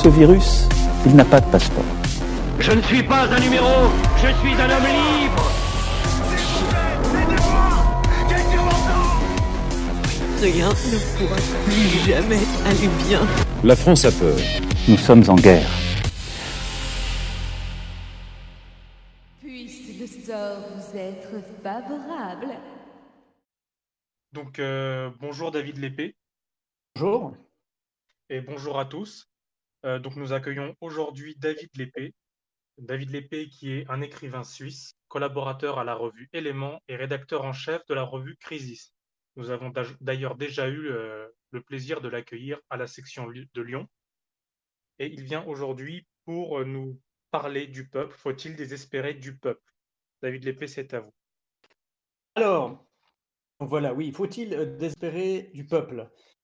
Ce virus, il n'a pas de passeport. Je ne suis pas un numéro, je suis un homme libre. Rien ne pourra plus jamais aller bien. La France a peur. Nous sommes en guerre. Puisse le sort vous être favorable. Donc, euh, bonjour David Lépée. Bonjour. Et bonjour à tous. Euh, donc, nous accueillons aujourd'hui David Lépée. David Lépée, qui est un écrivain suisse, collaborateur à la revue Éléments et rédacteur en chef de la revue Crisis. Nous avons d'ailleurs déjà eu euh, le plaisir de l'accueillir à la section de Lyon. Et il vient aujourd'hui pour nous parler du peuple. Faut-il désespérer du peuple? David Lépée, c'est à vous. Alors, voilà, oui, faut-il désespérer du peuple? euh,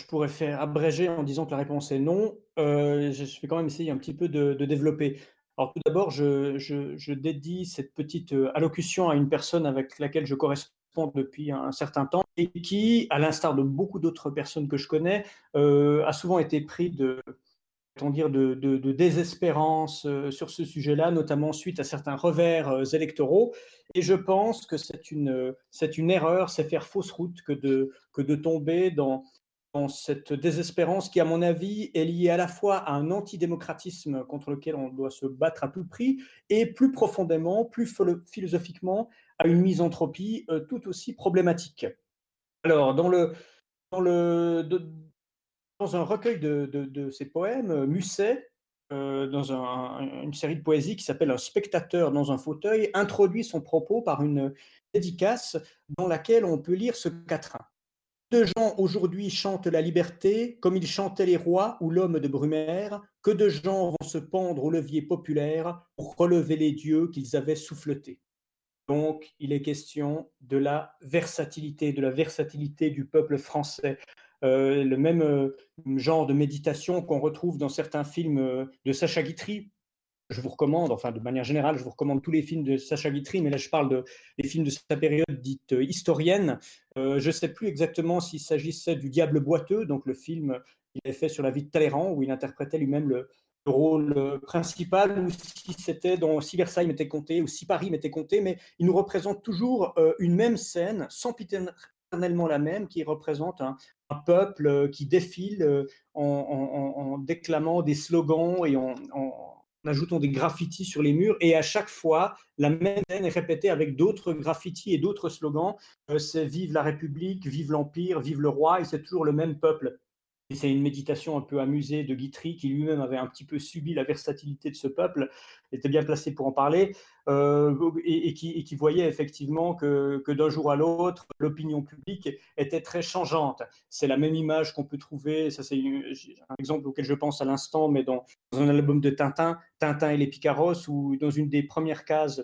Je pourrais faire abréger en disant que la réponse est non. Euh, je vais quand même essayer un petit peu de, développer. Alors tout d'abord, je, dédie cette petite allocution à une personne avec laquelle je corresponds depuis un certain temps et qui, à l'instar de beaucoup d'autres personnes que je connais, euh, a souvent été pris de, dire, de, de, désespérance euh, sur ce sujet-là, notamment suite à certains revers euh, électoraux. Et je pense que c'est une, erreur, c'est faire fausse route que de tomber dans, dans cette désespérance qui, à mon avis, est liée à la fois à un antidémocratisme contre lequel on doit se battre à tout prix, et plus profondément, plus philosophiquement, à une misanthropie euh, tout aussi problématique. Alors, dans, un recueil de, de, de, ses poèmes, Musset, euh, dans un, une série de poésie qui s'appelle Un spectateur dans un fauteuil, introduit son propos par une dédicace dans laquelle on peut lire ce quatrain. De gens aujourd'hui chantent la liberté comme ils chantaient les rois ou l'homme de Brumaire, que de gens vont se pendre au levier populaire pour relever les dieux qu'ils avaient souffletés. Donc, il est question de la versatilité, de la versatilité du peuple français. Euh, le même euh, genre de méditation qu'on retrouve dans certains films euh, de Sacha Guitry. Je vous recommande, enfin de manière générale, je vous recommande tous les films de Sacha Guitry, mais là je parle de, des films de sa période dite historienne. je ne sais plus exactement s'il s'agissait du Diable boiteux, donc le film qu'il avait fait sur la vie de Talleyrand, où il interprétait lui-même le, rôle principal ou si c'était dans si Versailles m'était compté ou si Paris m'était compté, mais il nous représente toujours une même scène, sans éternellement la même, qui représente un, peuple qui défile en, déclamant des slogans et en, ajoutant des graffitis sur les murs. Et à chaque fois, la même scène est répétée avec d'autres graffitis et d'autres slogans. c'est Vive la République, vive l'Empire, vive le roi, et c'est toujours le même peuple c'est une méditation un peu amusée de Guitry, qui lui-même avait un petit peu subi la versatilité de ce peuple, était bien placé pour en parler, euh, et, qui, voyait effectivement que, d'un jour à l'autre, l'opinion publique était très changeante. C'est la même image qu'on peut trouver, ça c'est un exemple auquel je pense à l'instant, mais dans, un album de Tintin, Tintin et les Picaros, où dans une des premières cases,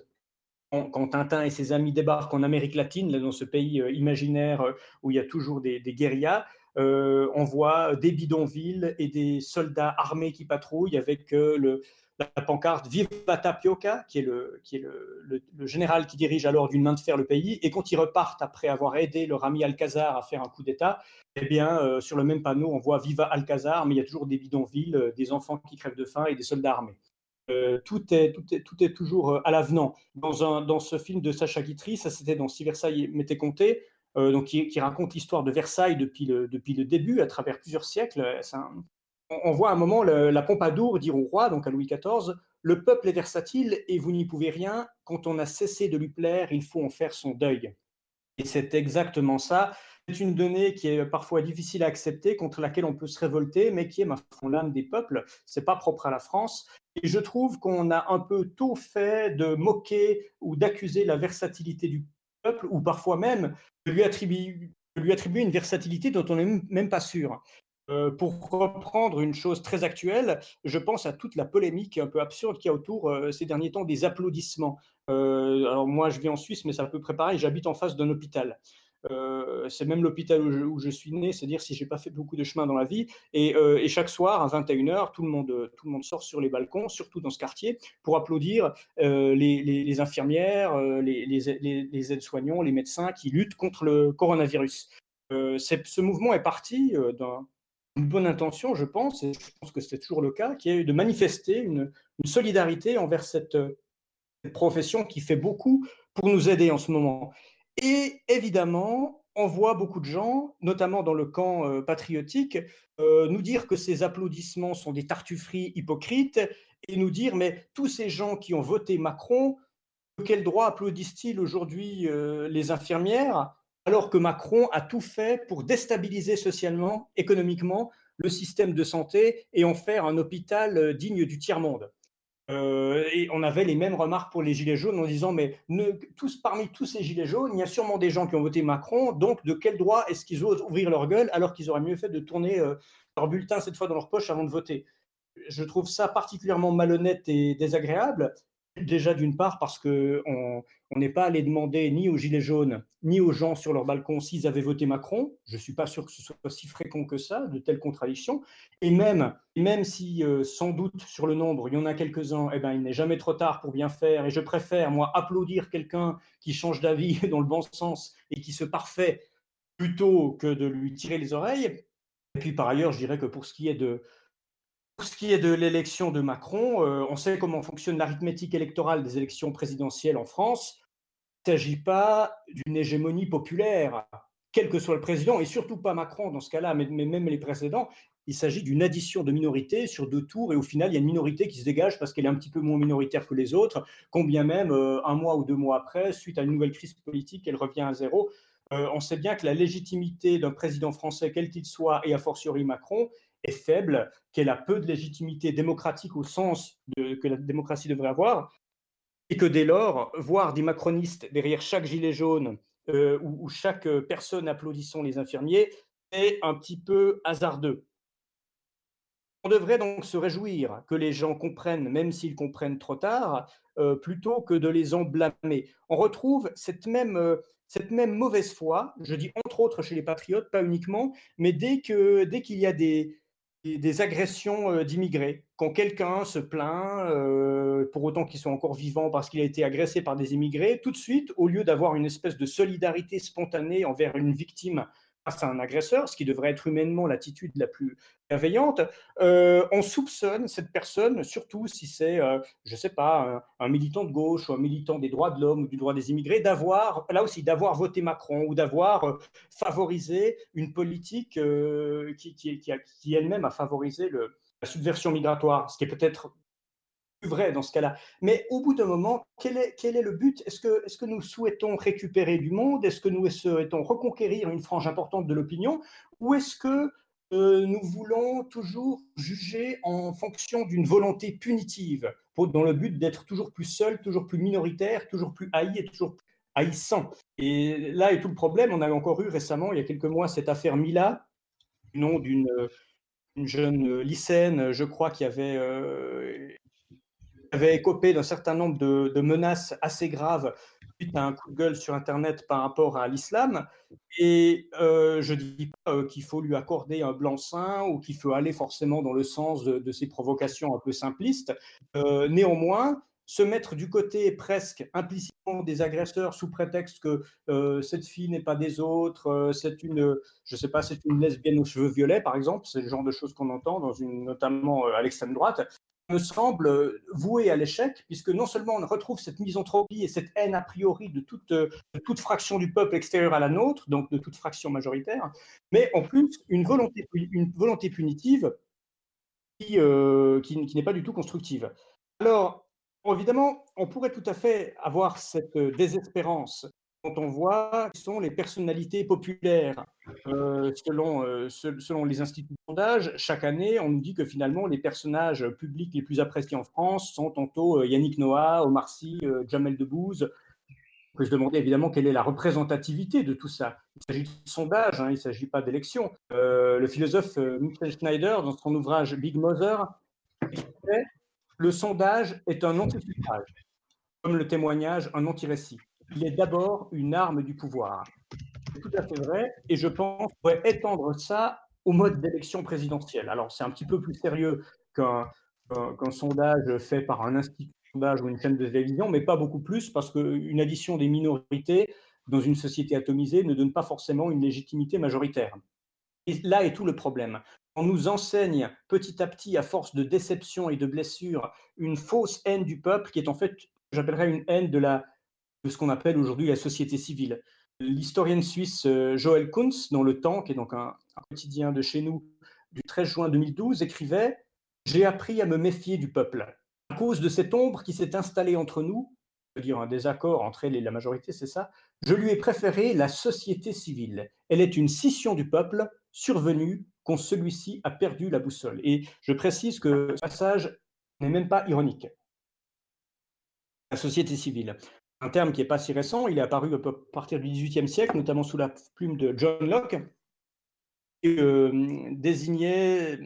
quand Tintin et ses amis débarquent en Amérique latine, là, dans ce pays euh, imaginaire euh, où il y a toujours des, guérillas, on voit des bidonvilles et des soldats armés qui patrouillent avec euh, le, la pancarte Viva Tapioca, qui est, le, qui est le, général qui dirige alors d'une main de fer le pays. Et quand ils repartent après avoir aidé leur ami Alcazar à faire un coup d'État, eh bien, euh, sur le même panneau, on voit Viva Alcazar, mais il y a toujours des bidonvilles, euh, des enfants qui crèvent de faim et des soldats armés. Euh, tout, est, toujours à l'avenant. Dans, dans, ce film de Sacha Guitry, ça c'était dans Si Versailles m'était compté, euh, donc qui, raconte l'histoire de Versailles depuis le, depuis le début, à travers plusieurs siècles. Un, on voit un moment la Pompadour dire au roi, donc à Louis XIV, le peuple est versatile et vous n'y pouvez rien. Quand on a cessé de lui plaire, il faut en faire son deuil. Et c'est exactement ça. C'est une donnée qui est parfois difficile à accepter, contre laquelle on peut se révolter, mais qui est ma l'âme des peuples. C'est pas propre à la France. Et je trouve qu'on a un peu tôt fait de moquer ou d'accuser la versatilité du ou parfois même de lui attribuer, lui attribuer une versatilité dont on n'est même pas sûr. Euh, pour reprendre une chose très actuelle, je pense à toute la polémique un peu absurde qu'il y a autour euh, ces derniers temps des applaudissements. Euh, alors moi, je vis en Suisse, mais c'est à peu près pareil. J'habite en face d'un hôpital. C'est même l'hôpital où, je suis né, c'est-à-dire si j'ai pas fait beaucoup de chemin dans la vie. Et, chaque soir, à 21h, tout le, monde, tout le monde sort sur les balcons, surtout dans ce quartier, pour applaudir les, infirmières, les, les aides-soignants, les médecins qui luttent contre le coronavirus. ce mouvement est parti d'un une bonne intention, je pense, et je pense que c'est toujours le cas, qui est de manifester une, solidarité envers cette, profession qui fait beaucoup pour nous aider en ce moment. Et évidemment, on voit beaucoup de gens, notamment dans le camp euh, patriotique, euh, nous dire que ces applaudissements sont des tartufferies hypocrites et nous dire, mais tous ces gens qui ont voté Macron, de quel droit applaudissent-ils aujourd'hui euh, les infirmières alors que Macron a tout fait pour déstabiliser socialement, économiquement, le système de santé et en faire un hôpital digne du tiers-monde? Euh, et on avait les mêmes remarques pour les Gilets jaunes en disant, mais tous, parmi tous ces Gilets jaunes, il y a sûrement des gens qui ont voté Macron, donc de quel droit est-ce qu'ils osent ouvrir leur gueule alors qu'ils auraient mieux fait de tourner euh, leur bulletin cette fois dans leur poche avant de voter? Je trouve ça particulièrement malhonnête et désagréable. Déjà d'une part parce qu'on n'est pas allé demander ni aux Gilets jaunes, ni aux gens sur leur balcon s'ils avaient voté Macron. Je ne suis pas sûr que ce soit si fréquent que ça, de telles contradictions. Et même, même si euh, sans doute sur le nombre, il y en a quelques-uns, eh ben, il n'est jamais trop tard pour bien faire. Et je préfère, moi, applaudir quelqu'un qui change d'avis dans le bon sens et qui se parfait plutôt que de lui tirer les oreilles. Et puis par ailleurs, je dirais que pour ce qui est de, pour ce qui est de l'élection de Macron, euh, on sait comment fonctionne l'arithmétique électorale des élections présidentielles en France. Il ne s'agit pas d'une hégémonie populaire, quel que soit le président, et surtout pas Macron dans ce cas-là, mais, même les précédents. Il s'agit d'une addition de minorités sur deux tours, et au final, il y a une minorité qui se dégage parce qu'elle est un petit peu moins minoritaire que les autres, combien même euh, un mois ou deux mois après, suite à une nouvelle crise politique, elle revient à zéro. Euh, on sait bien que la légitimité d'un président français, quel qu'il soit, et a fortiori Macron, est faible, qu'elle a peu de légitimité démocratique au sens que la démocratie devrait avoir, et que dès lors, voir des macronistes derrière chaque gilet jaune euh, ou, chaque personne applaudissant les infirmiers est un petit peu hasardeux. On devrait donc se réjouir que les gens comprennent, même s'ils comprennent trop tard, euh, plutôt que de les en blâmer. On retrouve cette même, euh, cette même mauvaise foi, je dis entre autres chez les patriotes, pas uniquement, mais dès qu'il dès qu'il y a des, des agressions euh, d'immigrés. Quand quelqu'un se plaint, euh, pour autant qu'ils sont encore vivants parce qu'il a été agressé par des immigrés, tout de suite, au lieu d'avoir une espèce de solidarité spontanée envers une victime à un agresseur, ce qui devrait être humainement l'attitude la plus bienveillante, euh, on soupçonne cette personne, surtout si c'est, euh, je ne sais pas, un, militant de gauche ou un militant des droits de l'homme ou du droit des immigrés, d'avoir, là aussi, d'avoir voté Macron ou d'avoir euh, favorisé une politique qui, elle-même a favorisé la subversion migratoire, ce qui est peut-être vrai dans ce cas-là. Mais au bout d'un moment, quel est, le but? Est-ce que, nous souhaitons récupérer du monde? Est-ce que nous souhaitons reconquérir une frange importante de l'opinion? Ou est-ce que euh, nous voulons toujours juger en fonction d'une volonté punitive, dans le but d'être toujours plus seul, toujours plus minoritaire, toujours plus haï et toujours haïssant Et là est tout le problème. On a encore eu récemment, il y a quelques mois, cette affaire Mila, du nom d'une jeune lycéenne, je crois, qui avait euh, avait écopé d'un certain nombre de, menaces assez graves suite à un coup de gueule sur Internet par rapport à l'islam. Et euh, je ne dis pas euh, qu'il faut lui accorder un blanc-seing ou qu'il faut aller forcément dans le sens de, ces provocations un peu simplistes. Euh, néanmoins, se mettre du côté presque implicitement des agresseurs sous prétexte que cette fille n'est pas des autres, c'est une, je sais pas, c'est une lesbienne aux cheveux violets, par exemple, c'est le genre de choses qu'on entend dans une, notamment à l'extrême droite me semble voué à l'échec, puisque non seulement on retrouve cette misanthropie et cette haine a priori de toute, toute fraction du peuple extérieur à la nôtre, donc de toute fraction majoritaire, mais en plus une volonté, une volonté punitive qui, euh, qui n'est pas du tout constructive. Alors, évidemment, on pourrait tout à fait avoir cette désespérance quand on voit qui sont les personnalités populaires. Euh, selon, euh, selon les instituts de sondage, chaque année, on nous dit que finalement, les personnages publics les plus appréciés en France sont tantôt euh, Yannick Noah, Omar Sy, Jamel Debbouze. On peut se demander évidemment quelle est la représentativité de tout ça. Il s'agit de sondage, hein, il ne s'agit pas d'élection. le philosophe Michael Schneider, dans son ouvrage Big Mother, le sondage est un anti-suffrage, comme le témoignage un anti-récit il est d'abord une arme du pouvoir. C'est tout à fait vrai, et je pense qu'on pourrait étendre ça au mode d'élection présidentielle. Alors, c'est un petit peu plus sérieux qu'un sondage fait par un institut de sondage ou une chaîne de télévision, mais pas beaucoup plus, parce qu'une addition des minorités dans une société atomisée ne donne pas forcément une légitimité majoritaire. Et là est tout le problème. On nous enseigne petit à petit, à force de déception et de blessures, une fausse haine du peuple qui est en fait, j'appellerais une haine de la de ce qu'on appelle aujourd'hui la société civile. L'historienne suisse euh, Joël Kunz, dans Le Temps, qui est donc un, quotidien de chez nous, du 13 juin 2012, écrivait J'ai appris à me méfier du peuple. À cause de cette ombre qui s'est installée entre nous, c'est-à-dire un désaccord entre elle et la majorité, c'est ça, je lui ai préféré la société civile. Elle est une scission du peuple survenue quand celui-ci a perdu la boussole. Et je précise que ce passage n'est même pas ironique. La société civile un terme qui n'est pas si récent, il est apparu à partir du XVIIIe siècle, notamment sous la plume de John Locke, et euh, désignait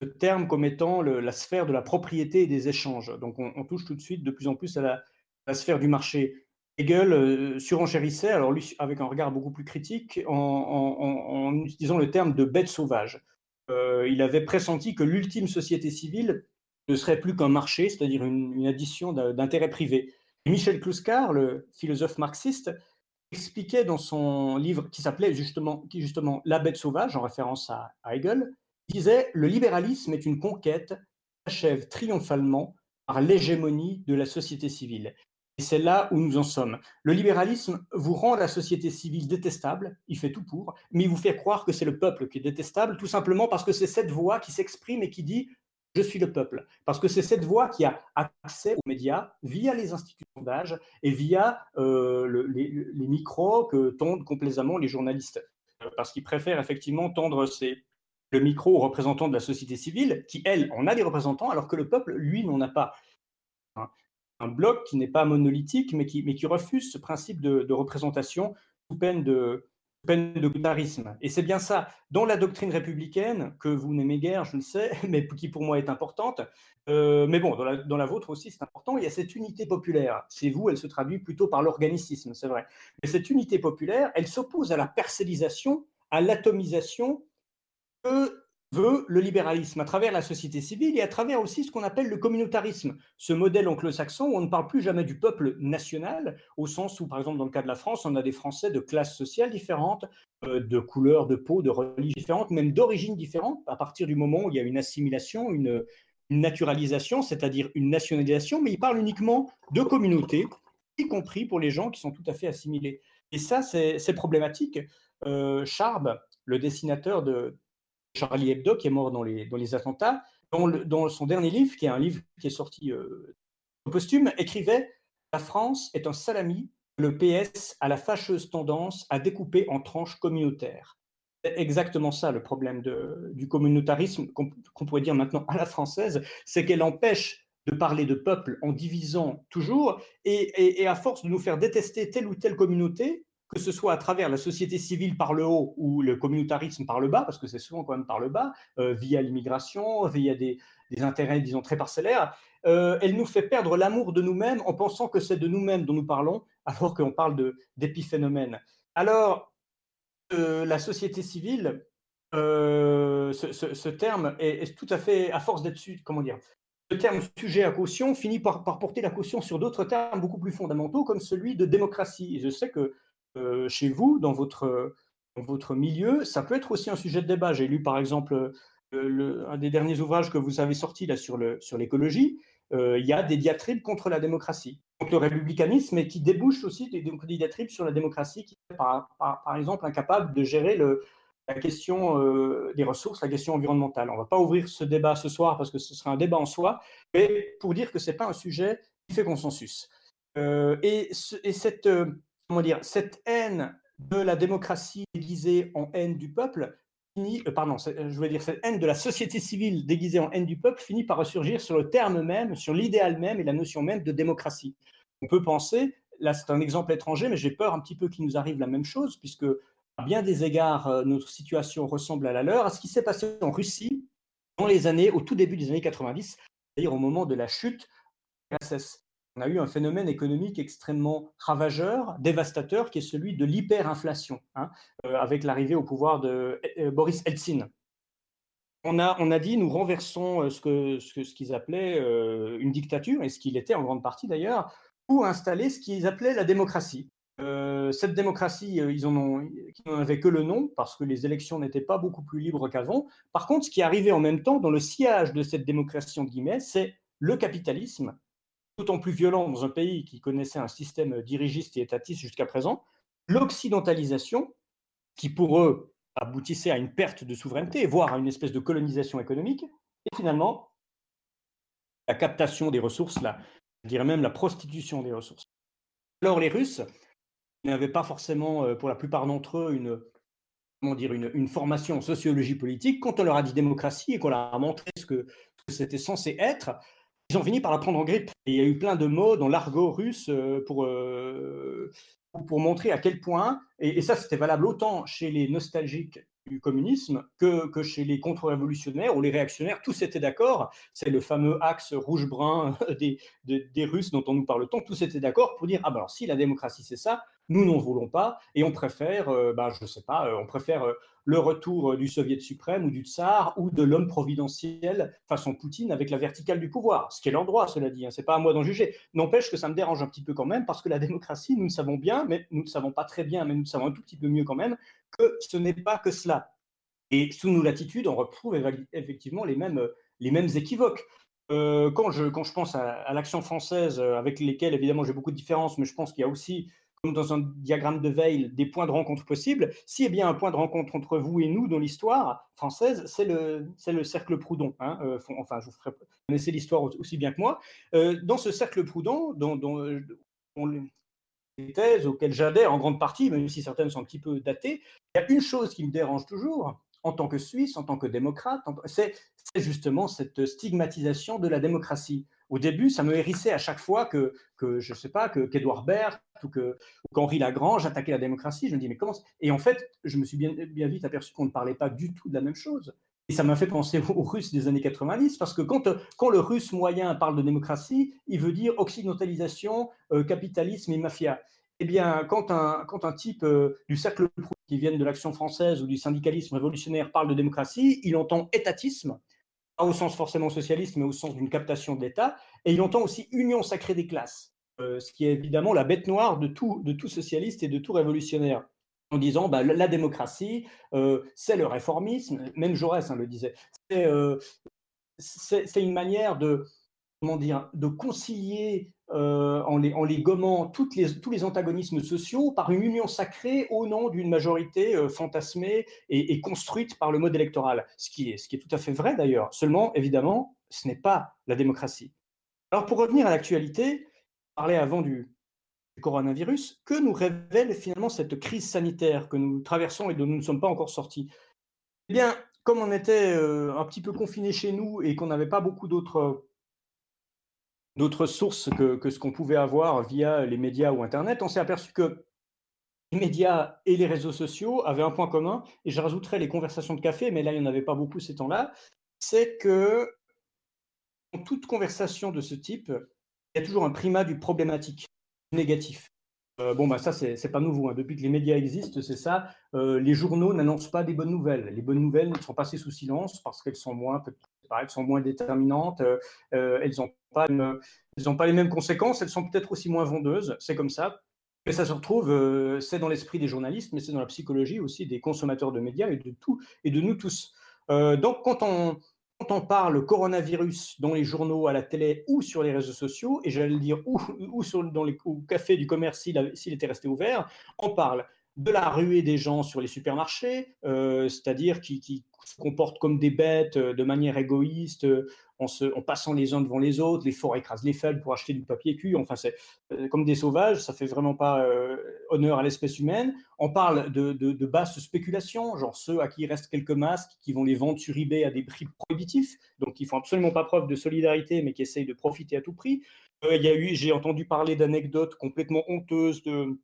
le terme comme étant la sphère de la propriété et des échanges. Donc on, touche tout de suite de plus en plus à la, sphère du marché. Hegel euh, surenchérissait, alors lui avec un regard beaucoup plus critique, en, utilisant le terme de bête sauvage. Euh, il avait pressenti que l'ultime société civile ne serait plus qu'un marché, c'est-à-dire une, une addition d'intérêts privés. Michel Kluskar, le philosophe marxiste, expliquait dans son livre qui s'appelait justement, justement La bête sauvage, en référence à, Hegel, disait Le libéralisme est une conquête qui s'achève triomphalement par l'hégémonie de la société civile. Et c'est là où nous en sommes. Le libéralisme vous rend la société civile détestable, il fait tout pour, mais il vous fait croire que c'est le peuple qui est détestable, tout simplement parce que c'est cette voix qui s'exprime et qui dit je suis le peuple. Parce que c'est cette voix qui a accès aux médias via les instituts de sondage et via euh, les, micros que tondent complaisamment les journalistes. Euh, parce qu'ils préfèrent effectivement tendre le micro aux représentants de la société civile, qui, elle, en a des représentants, alors que le peuple, lui, n'en a pas. Un, bloc qui n'est pas monolithique, mais qui, mais qui refuse ce principe de, de représentation sous peine de, peine de communautarisme. Et c'est bien ça, dans la doctrine républicaine, que vous n'aimez guère, je le sais, mais qui pour moi est importante, euh, mais bon, dans la, dans la vôtre aussi c'est important, il y a cette unité populaire. Chez vous, elle se traduit plutôt par l'organicisme, c'est vrai. Mais cette unité populaire, elle s'oppose à la parcellisation, à l'atomisation que veut le libéralisme à travers la société civile et à travers aussi ce qu'on appelle le communautarisme, ce modèle anglo-saxon où on ne parle plus jamais du peuple national, au sens où, par exemple, dans le cas de la France, on a des Français de classes sociales différentes, euh, de couleurs de peau, de religions différentes, même d'origines différentes, à partir du moment où il y a une assimilation, une, naturalisation, c'est-à-dire une nationalisation, mais il parle uniquement de communautés, y compris pour les gens qui sont tout à fait assimilés. Et ça, c'est problématique. Euh, Charb, le dessinateur de, Charlie Hebdo, qui est mort dans les, dans les attentats, dans, son dernier livre, qui est un livre qui est sorti euh, posthume, écrivait La France est un salami, le PS a la fâcheuse tendance à découper en tranches communautaires. C'est exactement ça le problème du communautarisme, qu'on pourrait dire maintenant à la française, c'est qu'elle empêche de parler de peuple en divisant toujours, et, à force de nous faire détester telle ou telle communauté, que ce soit à travers la société civile par le haut ou le communautarisme par le bas, parce que c'est souvent quand même par le bas, euh, via l'immigration, via des, intérêts, disons, très parcellaires, euh, elle nous fait perdre l'amour de nous-mêmes en pensant que c'est de nous-mêmes dont nous parlons, alors qu'on parle d'épiphénomènes. Alors, euh, la société civile, ce, terme est, tout à fait, à force d'être, comment dire, le terme sujet à caution finit par, par porter la caution sur d'autres termes beaucoup plus fondamentaux, comme celui de démocratie. Je sais que chez vous, dans votre, milieu, ça peut être aussi un sujet de débat. J'ai lu par exemple euh, un des derniers ouvrages que vous avez sorti là sur l'écologie. Euh, il y a des diatribes contre la démocratie, contre le républicanisme, et qui débouchent aussi des, diatribes sur la démocratie qui est par, exemple incapable de gérer le, la question euh, des ressources, la question environnementale. On ne va pas ouvrir ce débat ce soir parce que ce sera un débat en soi, mais pour dire que ce n'est pas un sujet qui fait consensus. Euh, et, cette, euh, comment dire, cette haine de la démocratie déguisée en haine du peuple, finit, pardon, je veux dire cette haine de la société civile déguisée en haine du peuple finit par ressurgir sur le terme même, sur l'idéal même et la notion même de démocratie. On peut penser, là c'est un exemple étranger, mais j'ai peur un petit peu qu'il nous arrive la même chose, puisque à bien des égards, euh, notre situation ressemble à la leur, à ce qui s'est passé en Russie dans les années, au tout début des années 90, c'est-à-dire au moment de la chute de l'URSS. On a eu un phénomène économique extrêmement ravageur, dévastateur, qui est celui de l'hyperinflation, hein, euh, avec l'arrivée au pouvoir de euh, Boris Eltsine. On a, on a, dit, nous renversons ce qu'ils ce, appelaient une dictature, et ce qu'il était en grande partie d'ailleurs, pour installer ce qu'ils appelaient la démocratie. Euh, cette démocratie, euh, ils n'en avaient que le nom parce que les élections n'étaient pas beaucoup plus libres qu'avant. Par contre, ce qui est arrivé en même temps dans le sillage de cette démocratie, c'est le capitalisme, d'autant plus violent dans un pays qui connaissait un système dirigiste et étatiste jusqu'à présent, l'occidentalisation, qui pour eux aboutissait à une perte de souveraineté, voire à une espèce de colonisation économique, et finalement la captation des ressources, là, je dirais même la prostitution des ressources. Alors les Russes, n'avaient pas forcément, euh, pour la plupart d'entre eux, une, comment dire, une, formation en sociologie politique. Quand on leur a dit démocratie et qu'on leur a montré ce que, c'était censé être, ils ont fini par la prendre en grippe. Et il y a eu plein de mots dans l'argot russe euh, pour, euh, pour montrer à quel point, et, ça c'était valable autant chez les nostalgiques du communisme que, que chez les contre-révolutionnaires ou les réactionnaires, tous étaient d'accord. C'est le fameux axe rouge-brun des, des, Russes dont on nous parle tant. Tous étaient d'accord pour dire ah ben alors si la démocratie c'est ça, nous n'en voulons pas et on préfère, euh, ben, je ne sais pas, euh, on préfère euh, le retour du soviet suprême ou du tsar ou de l'homme providentiel façon Poutine avec la verticale du pouvoir, ce qui est leur droit, cela dit. Hein, c'est pas à moi d'en juger. N'empêche que ça me dérange un petit peu quand même parce que la démocratie, nous ne savons bien, mais nous ne savons pas très bien, mais nous savons un tout petit peu mieux quand même que ce n'est pas que cela. Et sous nos latitudes, on retrouve effectivement les mêmes, les mêmes équivoques. quand, je, quand je pense à, à l'action française, avec lesquelles évidemment j'ai beaucoup de différences, mais je pense qu'il y a aussi comme dans un diagramme de Veil, des points de rencontre possibles. S'il y a bien un point de rencontre entre vous et nous dans l'histoire française, c'est le, le cercle Proudhon. Hein, euh, enfin, vous, connaissez l'histoire aussi bien que moi. Euh, dans ce cercle Proudhon, dont, dont, les thèses auxquelles j'adhère en grande partie, même si certaines sont un petit peu datées, il y a une chose qui me dérange toujours, en tant que Suisse, en tant que démocrate, c'est justement cette stigmatisation de la démocratie au début, ça me hérissait à chaque fois que, que je sais pas, qu'Edouard Baird ou qu'Henri Lagrange attaquait la démocratie. Je me dis, mais comment Et en fait, je me suis bien, bien vite aperçu qu'on ne parlait pas du tout de la même chose. Et ça m'a fait penser aux Russes des années 90, parce que quand, quand le Russe moyen parle de démocratie, il veut dire occidentalisation, euh, capitalisme et mafia. Eh bien, quand un, quand un type euh, du cercle qui vient de l'action française ou du syndicalisme révolutionnaire parle de démocratie, il entend étatisme, pas au sens forcément socialiste, mais au sens d'une captation de l'État, et il entend aussi union sacrée des classes, euh, ce qui est évidemment la bête noire de tout, de tout socialiste et de tout révolutionnaire, en disant bah, la démocratie, euh, c'est le réformisme, même Jaurès hein, le disait, c'est une manière de, comment dire, de concilier euh, en, les, gommant les, tous les antagonismes sociaux par une union sacrée au nom d'une majorité euh, fantasmée et, construite par le mode électoral. Ce qui est, ce qui est tout à fait vrai d'ailleurs. Seulement, évidemment, ce n'est pas la démocratie. Alors pour revenir à l'actualité, parler avant du, du, coronavirus, que nous révèle finalement cette crise sanitaire que nous traversons et dont nous ne sommes pas encore sortis? Eh bien, comme on était euh, un petit peu confinés chez nous et qu'on n'avait pas beaucoup d'autres d'autres sources que, ce qu'on pouvait avoir via les médias ou Internet, on s'est aperçu que les médias et les réseaux sociaux avaient un point commun, et je rajouterais les conversations de café, mais là, il n'y en avait pas beaucoup ces temps-là, c'est que dans toute conversation de ce type, il y a toujours un primat du problématique, négatif. Euh, bon, bah ça, c'est pas nouveau. Hein. Depuis que les médias existent, c'est ça. Euh, les journaux n'annoncent pas des bonnes nouvelles. Les bonnes nouvelles sont passées sous silence parce qu'elles sont moins, elles sont moins déterminantes. Euh, elles n'ont pas, pas les mêmes conséquences. Elles sont peut-être aussi moins vendeuses. C'est comme ça. Mais ça se retrouve, c'est dans l'esprit des journalistes, mais c'est dans la psychologie aussi des consommateurs de médias et de tout et de nous tous. donc, quand on, quand on parle coronavirus dans les journaux, à la télé ou sur les réseaux sociaux, et j'allais dire ou, ou dans les cafés du commerce s'il était resté ouvert, on parle de la ruée des gens sur les supermarchés, euh, c'est-à-dire qui, se comportent comme des bêtes euh, de manière égoïste, euh, en, passant les uns devant les autres, les forts écrasent les faibles pour acheter du papier cul, enfin c'est comme des sauvages, ça fait vraiment pas honneur à l'espèce humaine. On parle de, basses spéculations, genre ceux à qui il reste quelques masques, qui vont les vendre sur eBay à des prix prohibitifs, donc qui font absolument pas preuve de solidarité, mais qui essayent de profiter à tout prix. il j'ai entendu parler d'anecdotes complètement honteuses de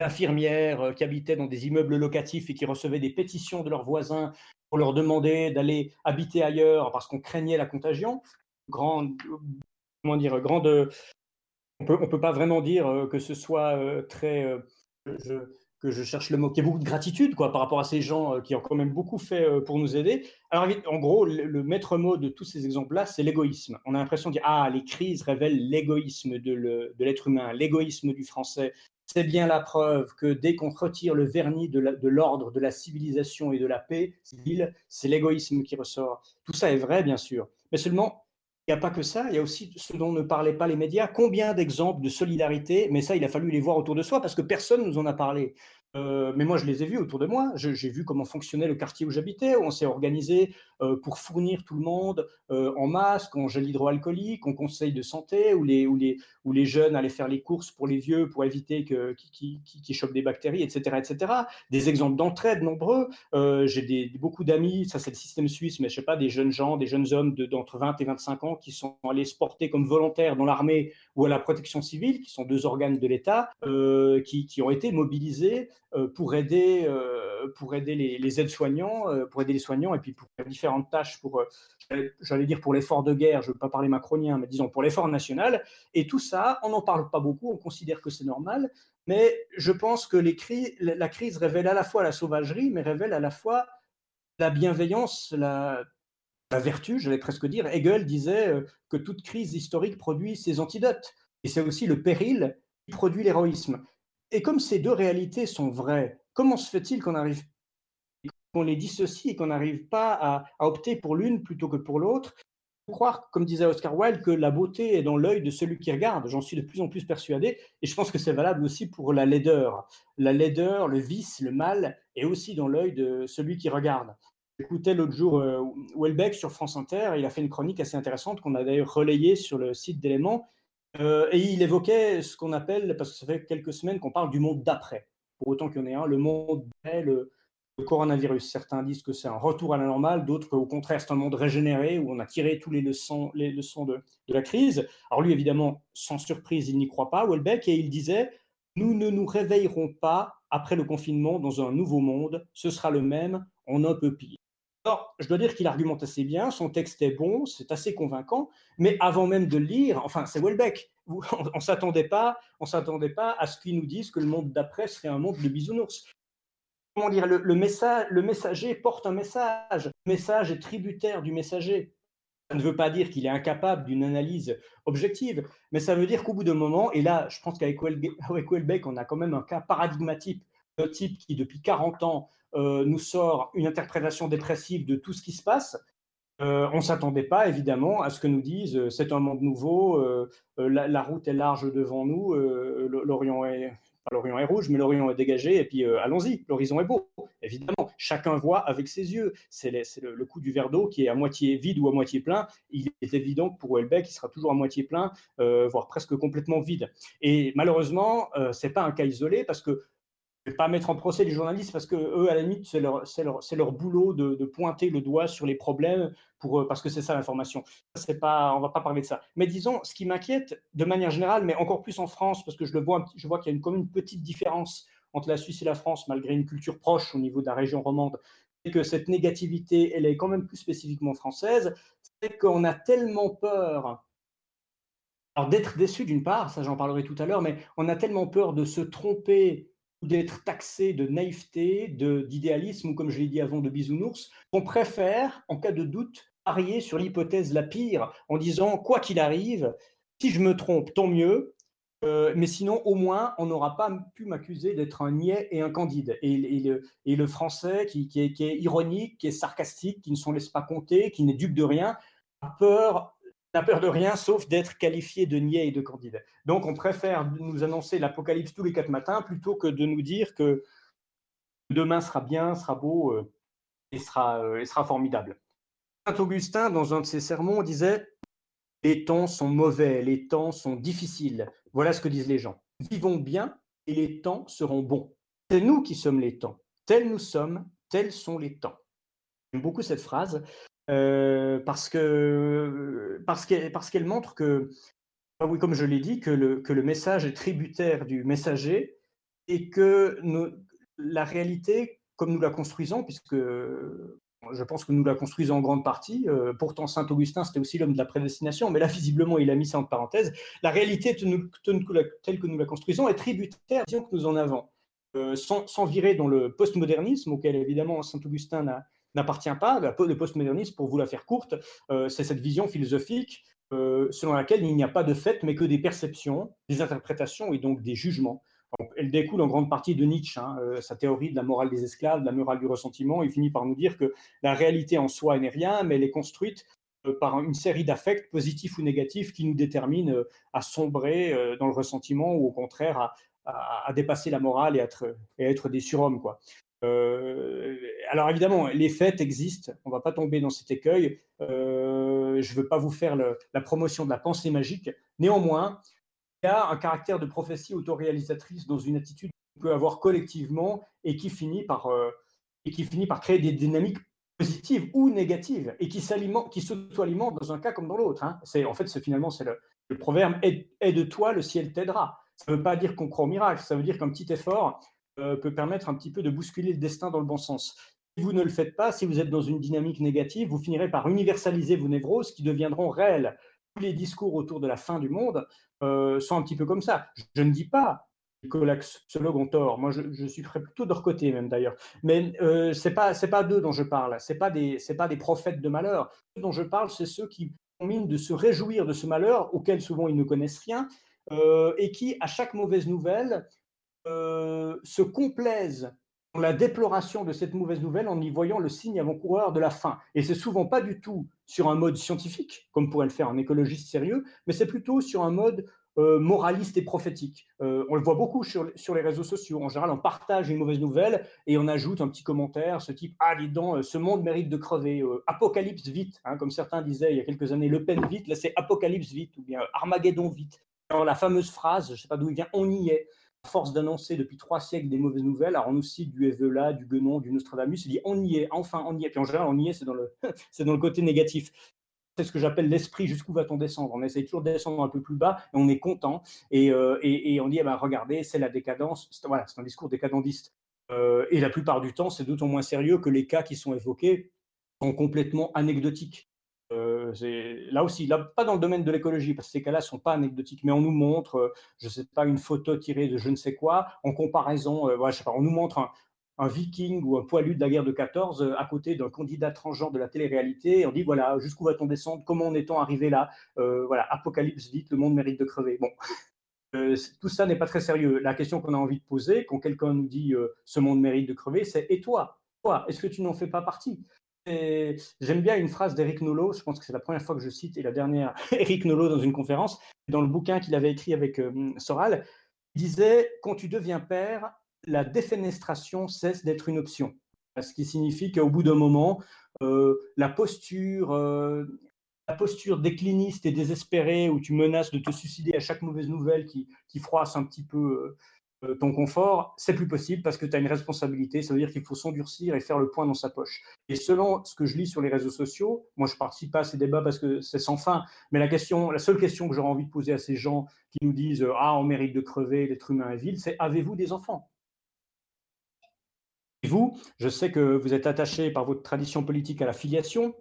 infirmières qui habitaient dans des immeubles locatifs et qui recevaient des pétitions de leurs voisins pour leur demander d'aller habiter ailleurs parce qu'on craignait la contagion. Grande, comment dire, grande. On peut, peut pas vraiment dire que ce soit très. Je, que je cherche le mot, qu'il y a beaucoup de gratitude quoi, par rapport à ces gens qui ont quand même beaucoup fait pour nous aider. Alors, en gros, le, le maître mot de tous ces exemples-là, c'est l'égoïsme. On a l'impression de dire Ah, les crises révèlent l'égoïsme de l'être humain, l'égoïsme du français, c'est bien la preuve que dès qu'on retire le vernis de l'ordre, de, la civilisation et de la paix civile, c'est l'égoïsme qui ressort. Tout ça est vrai, bien sûr. Mais seulement, il n'y a pas que ça, il y a aussi ce dont ne parlaient pas les médias. Combien d'exemples de solidarité, mais ça, il a fallu les voir autour de soi parce que personne ne nous en a parlé. Euh, mais moi, je les ai vus autour de moi. J'ai vu comment fonctionnait le quartier où j'habitais, où on s'est organisé pour fournir tout le monde euh, en masque, en gel hydroalcoolique, en conseil de santé, où les, jeunes allaient faire les courses pour les vieux pour éviter qu'ils qui, chopent des bactéries, etc. etc. Des exemples d'entraide nombreux. J'ai des, beaucoup d'amis, ça c'est le système suisse, mais je sais pas, des jeunes gens, des jeunes hommes d'entre 20 et 25 ans qui sont allés se porter comme volontaires dans l'armée ou à la protection civile, qui sont deux organes de l'État, qui, ont été mobilisés euh, pour aider, euh, les, aides-soignants, euh, pour aider les soignants et puis pour faire tâches pour, j'allais dire pour l'effort de guerre, je ne veux pas parler macronien, mais disons pour l'effort national. Et tout ça, on n'en parle pas beaucoup, on considère que c'est normal, mais je pense que les la crise révèle à la fois la sauvagerie, mais révèle à la fois la bienveillance, la, la vertu, j'allais presque dire. Hegel disait que toute crise historique produit ses antidotes. Et c'est aussi le péril qui produit l'héroïsme. Et comme ces deux réalités sont vraies, comment se fait-il qu'on arrive qu'on les dissocie et qu'on n'arrive pas à, opter pour l'une plutôt que pour l'autre croire, comme disait Oscar Wilde, que la beauté est dans l'œil de celui qui regarde. J'en suis de plus en plus persuadé, et je pense que c'est valable aussi pour la laideur. La laideur, le vice, le mal est aussi dans l'œil de celui qui regarde. J'écoutais l'autre jour euh, Welbeck sur France Inter, il a fait une chronique assez intéressante qu'on a d'ailleurs relayée sur le site d'éléments, euh, et il évoquait ce qu'on appelle, parce que ça fait quelques semaines qu'on parle du monde d'après, pour autant qu'il y en ait un, le monde d'après le, le, coronavirus. Certains disent que c'est un retour à la normale, d'autres qu'au contraire c'est un monde régénéré où on a tiré tous les leçons, de la crise. Alors lui, évidemment, sans surprise, il n'y croit pas, Welbeck, et il disait Nous ne nous réveillerons pas après le confinement dans un nouveau monde, ce sera le même, en un peu pire. Alors, je dois dire qu'il argumente assez bien, son texte est bon, c'est assez convaincant, mais avant même de le lire, enfin, c'est Welbeck. On ne s'attendait pas, on s'attendait pas à ce qu'il nous dise que le monde d'après serait un monde de bisounours. Comment dire, le, message, le messager porte un message. Le message est tributaire du messager. Ça ne veut pas dire qu'il est incapable d'une analyse objective, mais ça veut dire qu'au bout d'un moment, et là, je pense qu'avec Welbeck, on a quand même un cas paradigmatique d'un type qui, depuis 40 ans, euh, nous sort une interprétation dépressive de tout ce qui se passe. Euh, on ne s'attendait pas, évidemment, à ce que nous disent euh, c'est un monde nouveau, la, route est large devant nous, l'Orient est, l'Orient est rouge, mais l'Orient est dégagé, et puis euh, allons-y, l'horizon est beau. Évidemment, chacun voit avec ses yeux. C'est le, coup du verre d'eau qui est à moitié vide ou à moitié plein. Il est évident que pour Welbeck, il sera toujours à moitié plein, voire presque complètement vide. Et malheureusement, ce n'est pas un cas isolé, parce que vais pas mettre en procès les journalistes parce que eux, à la limite, c'est leur, leur, leur, boulot de, pointer le doigt sur les problèmes pour, euh, parce que c'est ça l'information. C'est pas, on va pas parler de ça. Mais disons, ce qui m'inquiète de manière générale, mais encore plus en France, parce que je le vois, je vois qu'il y a une, comme une petite différence entre la Suisse et la France, malgré une culture proche au niveau de la région romande, c'est que cette négativité, elle est quand même plus spécifiquement française, c'est qu'on a tellement peur alors d'être déçu d'une part, ça j'en parlerai tout à l'heure, mais on a tellement peur de se tromper d'être taxé de naïveté, d'idéalisme ou comme je l'ai dit avant de bisounours, on préfère, en cas de doute, parier sur l'hypothèse la pire en disant quoi qu'il arrive, si je me trompe, tant mieux, euh, mais sinon, au moins, on n'aura pas pu m'accuser d'être un niais et un candide. Et, le, français qui, qui, est, qui, est, ironique, qui est sarcastique, qui ne s'en laisse pas compter, qui n'est dupe de rien, a peur n'a peur de rien sauf d'être qualifié de niais et de candidat. Donc on préfère nous annoncer l'apocalypse tous les quatre matins plutôt que de nous dire que demain sera bien, sera beau et, sera, et sera formidable. Saint Augustin, dans un de ses sermons, disait Les temps sont mauvais, les temps sont difficiles. Voilà ce que disent les gens. Vivons bien et les temps seront bons. C'est nous qui sommes les temps. Tels nous sommes, tels sont les temps. J'aime beaucoup cette phrase euh, parce que parce qu'elle parce qu'elle montre que ah oui, comme je l'ai dit, que le, que le message est tributaire du messager et que la réalité, comme nous la construisons, puisque je pense que nous la construisons en grande partie, euh, pourtant Saint Augustin c'était aussi l'homme de la prédestination, mais là visiblement il a mis ça en parenthèse, la réalité telle que nous la construisons est tributaire de que nous en avons. Euh, sans, virer dans le postmodernisme, auquel évidemment Saint Augustin n'appartient pas. Le postmodernisme, pour vous la faire courte, euh, c'est cette vision philosophique euh, selon laquelle il n'y a pas de fait, mais que des perceptions, des interprétations et donc des jugements. elle découle en grande partie de Nietzsche, hein, sa théorie de la morale des esclaves, de la morale du ressentiment. Il finit par nous dire que la réalité en soi n'est rien, mais elle est construite par une série d'affects positifs ou négatifs qui nous déterminent à sombrer dans le ressentiment ou au contraire à, à, dépasser la morale et être, et être des surhommes. Quoi. Euh, alors évidemment, les faits existent, on ne va pas tomber dans cet écueil. Euh, je ne veux pas vous faire la promotion de la pensée magique. Néanmoins, il y a un caractère de prophétie autoréalisatrice dans une attitude qu'on peut avoir collectivement et qui finit par, euh, et qui finit par créer des dynamiques positives ou négatives et qui s'auto-alimentent dans un cas comme dans l'autre. Hein. En fait, finalement, c'est le, le, proverbe aide-toi, le ciel t'aidera. Ça ne veut pas dire qu'on croit au miracle, ça veut dire qu'un petit effort peut permettre un petit peu de bousculer le destin dans le bon sens. Si vous ne le faites pas, si vous êtes dans une dynamique négative, vous finirez par universaliser vos névroses qui deviendront réelles. Tous les discours autour de la fin du monde euh, sont un petit peu comme ça. Je ne dis pas que l'axologue ont tort. Moi, je, suis plutôt de leur côté même d'ailleurs. Mais euh, c'est pas pas d'eux dont je parle. C'est pas des pas des prophètes de malheur. Ceux dont je parle, c'est ceux qui ont mine de se réjouir de ce malheur auquel souvent ils ne connaissent rien euh, et qui, à chaque mauvaise nouvelle, euh, se complaisent dans la déploration de cette mauvaise nouvelle en y voyant le signe avant-coureur de la fin. Et c'est souvent pas du tout sur un mode scientifique, comme pourrait le faire un écologiste sérieux, mais c'est plutôt sur un mode euh, moraliste et prophétique. on le voit beaucoup sur, sur, les réseaux sociaux. En général, on partage une mauvaise nouvelle et on ajoute un petit commentaire, ce type Ah, dis donc, ce monde mérite de crever. apocalypse vite, hein, comme certains disaient il y a quelques années, Le Pen vite, là c'est Apocalypse vite, ou bien Armageddon vite. Alors, la fameuse phrase, je ne sais pas d'où il vient, on y est. Force d'annoncer depuis trois siècles des mauvaises nouvelles, alors on nous cite du Evelas, du Guénon, du Nostradamus, il dit on y est, enfin on y est. Puis en général, on y est, c'est dans le, côté négatif. C'est ce que j'appelle l'esprit, jusqu'où va-t-on descendre? On essaie toujours de descendre un peu plus bas et on est content. Et, euh, on dit, eh ben, regardez, c'est la décadence. C'est, voilà, c'est un discours décadentiste. Euh, et la plupart du temps, c'est d'autant moins sérieux que les cas qui sont évoqués sont complètement anecdotiques. Euh, là aussi, pas dans le domaine de l'écologie, parce que ces cas-là ne sont pas anecdotiques, mais on nous montre, euh, je ne sais pas, une photo tirée de je ne sais quoi, en comparaison, euh, on nous montre un, viking ou un poilu de la guerre de 14 à côté d'un candidat transgenre de la télé-réalité, on dit, voilà, jusqu'où va-t-on descendre, comment en est-on arrivé là, voilà, apocalypse vite, le monde mérite de crever. Bon. tout ça n'est pas très sérieux. La question qu'on a envie de poser, quand quelqu'un nous dit ce monde mérite de crever, c'est et toi? Toi, est-ce que tu n'en fais pas partie? J'aime bien une phrase d'Eric Nolot, je pense que c'est la première fois que je cite et la dernière Eric Nolot dans une conférence, dans le bouquin qu'il avait écrit avec euh, Soral, il disait Quand tu deviens père, la défenestration cesse d'être une option. Ce qui signifie qu'au bout d'un moment, euh, la posture, euh, la posture décliniste et désespérée où tu menaces de te suicider à chaque mauvaise nouvelle qui, froisse un petit peu ton confort, c'est plus possible parce que tu as une responsabilité. Ça veut dire qu'il faut s'endurcir et faire le point dans sa poche. Et selon ce que je lis sur les réseaux sociaux, moi je participe pas à ces débats parce que c'est sans fin, mais la question, la seule question que j'aurais envie de poser à ces gens qui nous disent ah on mérite de crever, l'être humain est vil, c'est avez-vous des enfants? Et vous, je sais que vous êtes attaché par votre tradition politique à la filiation,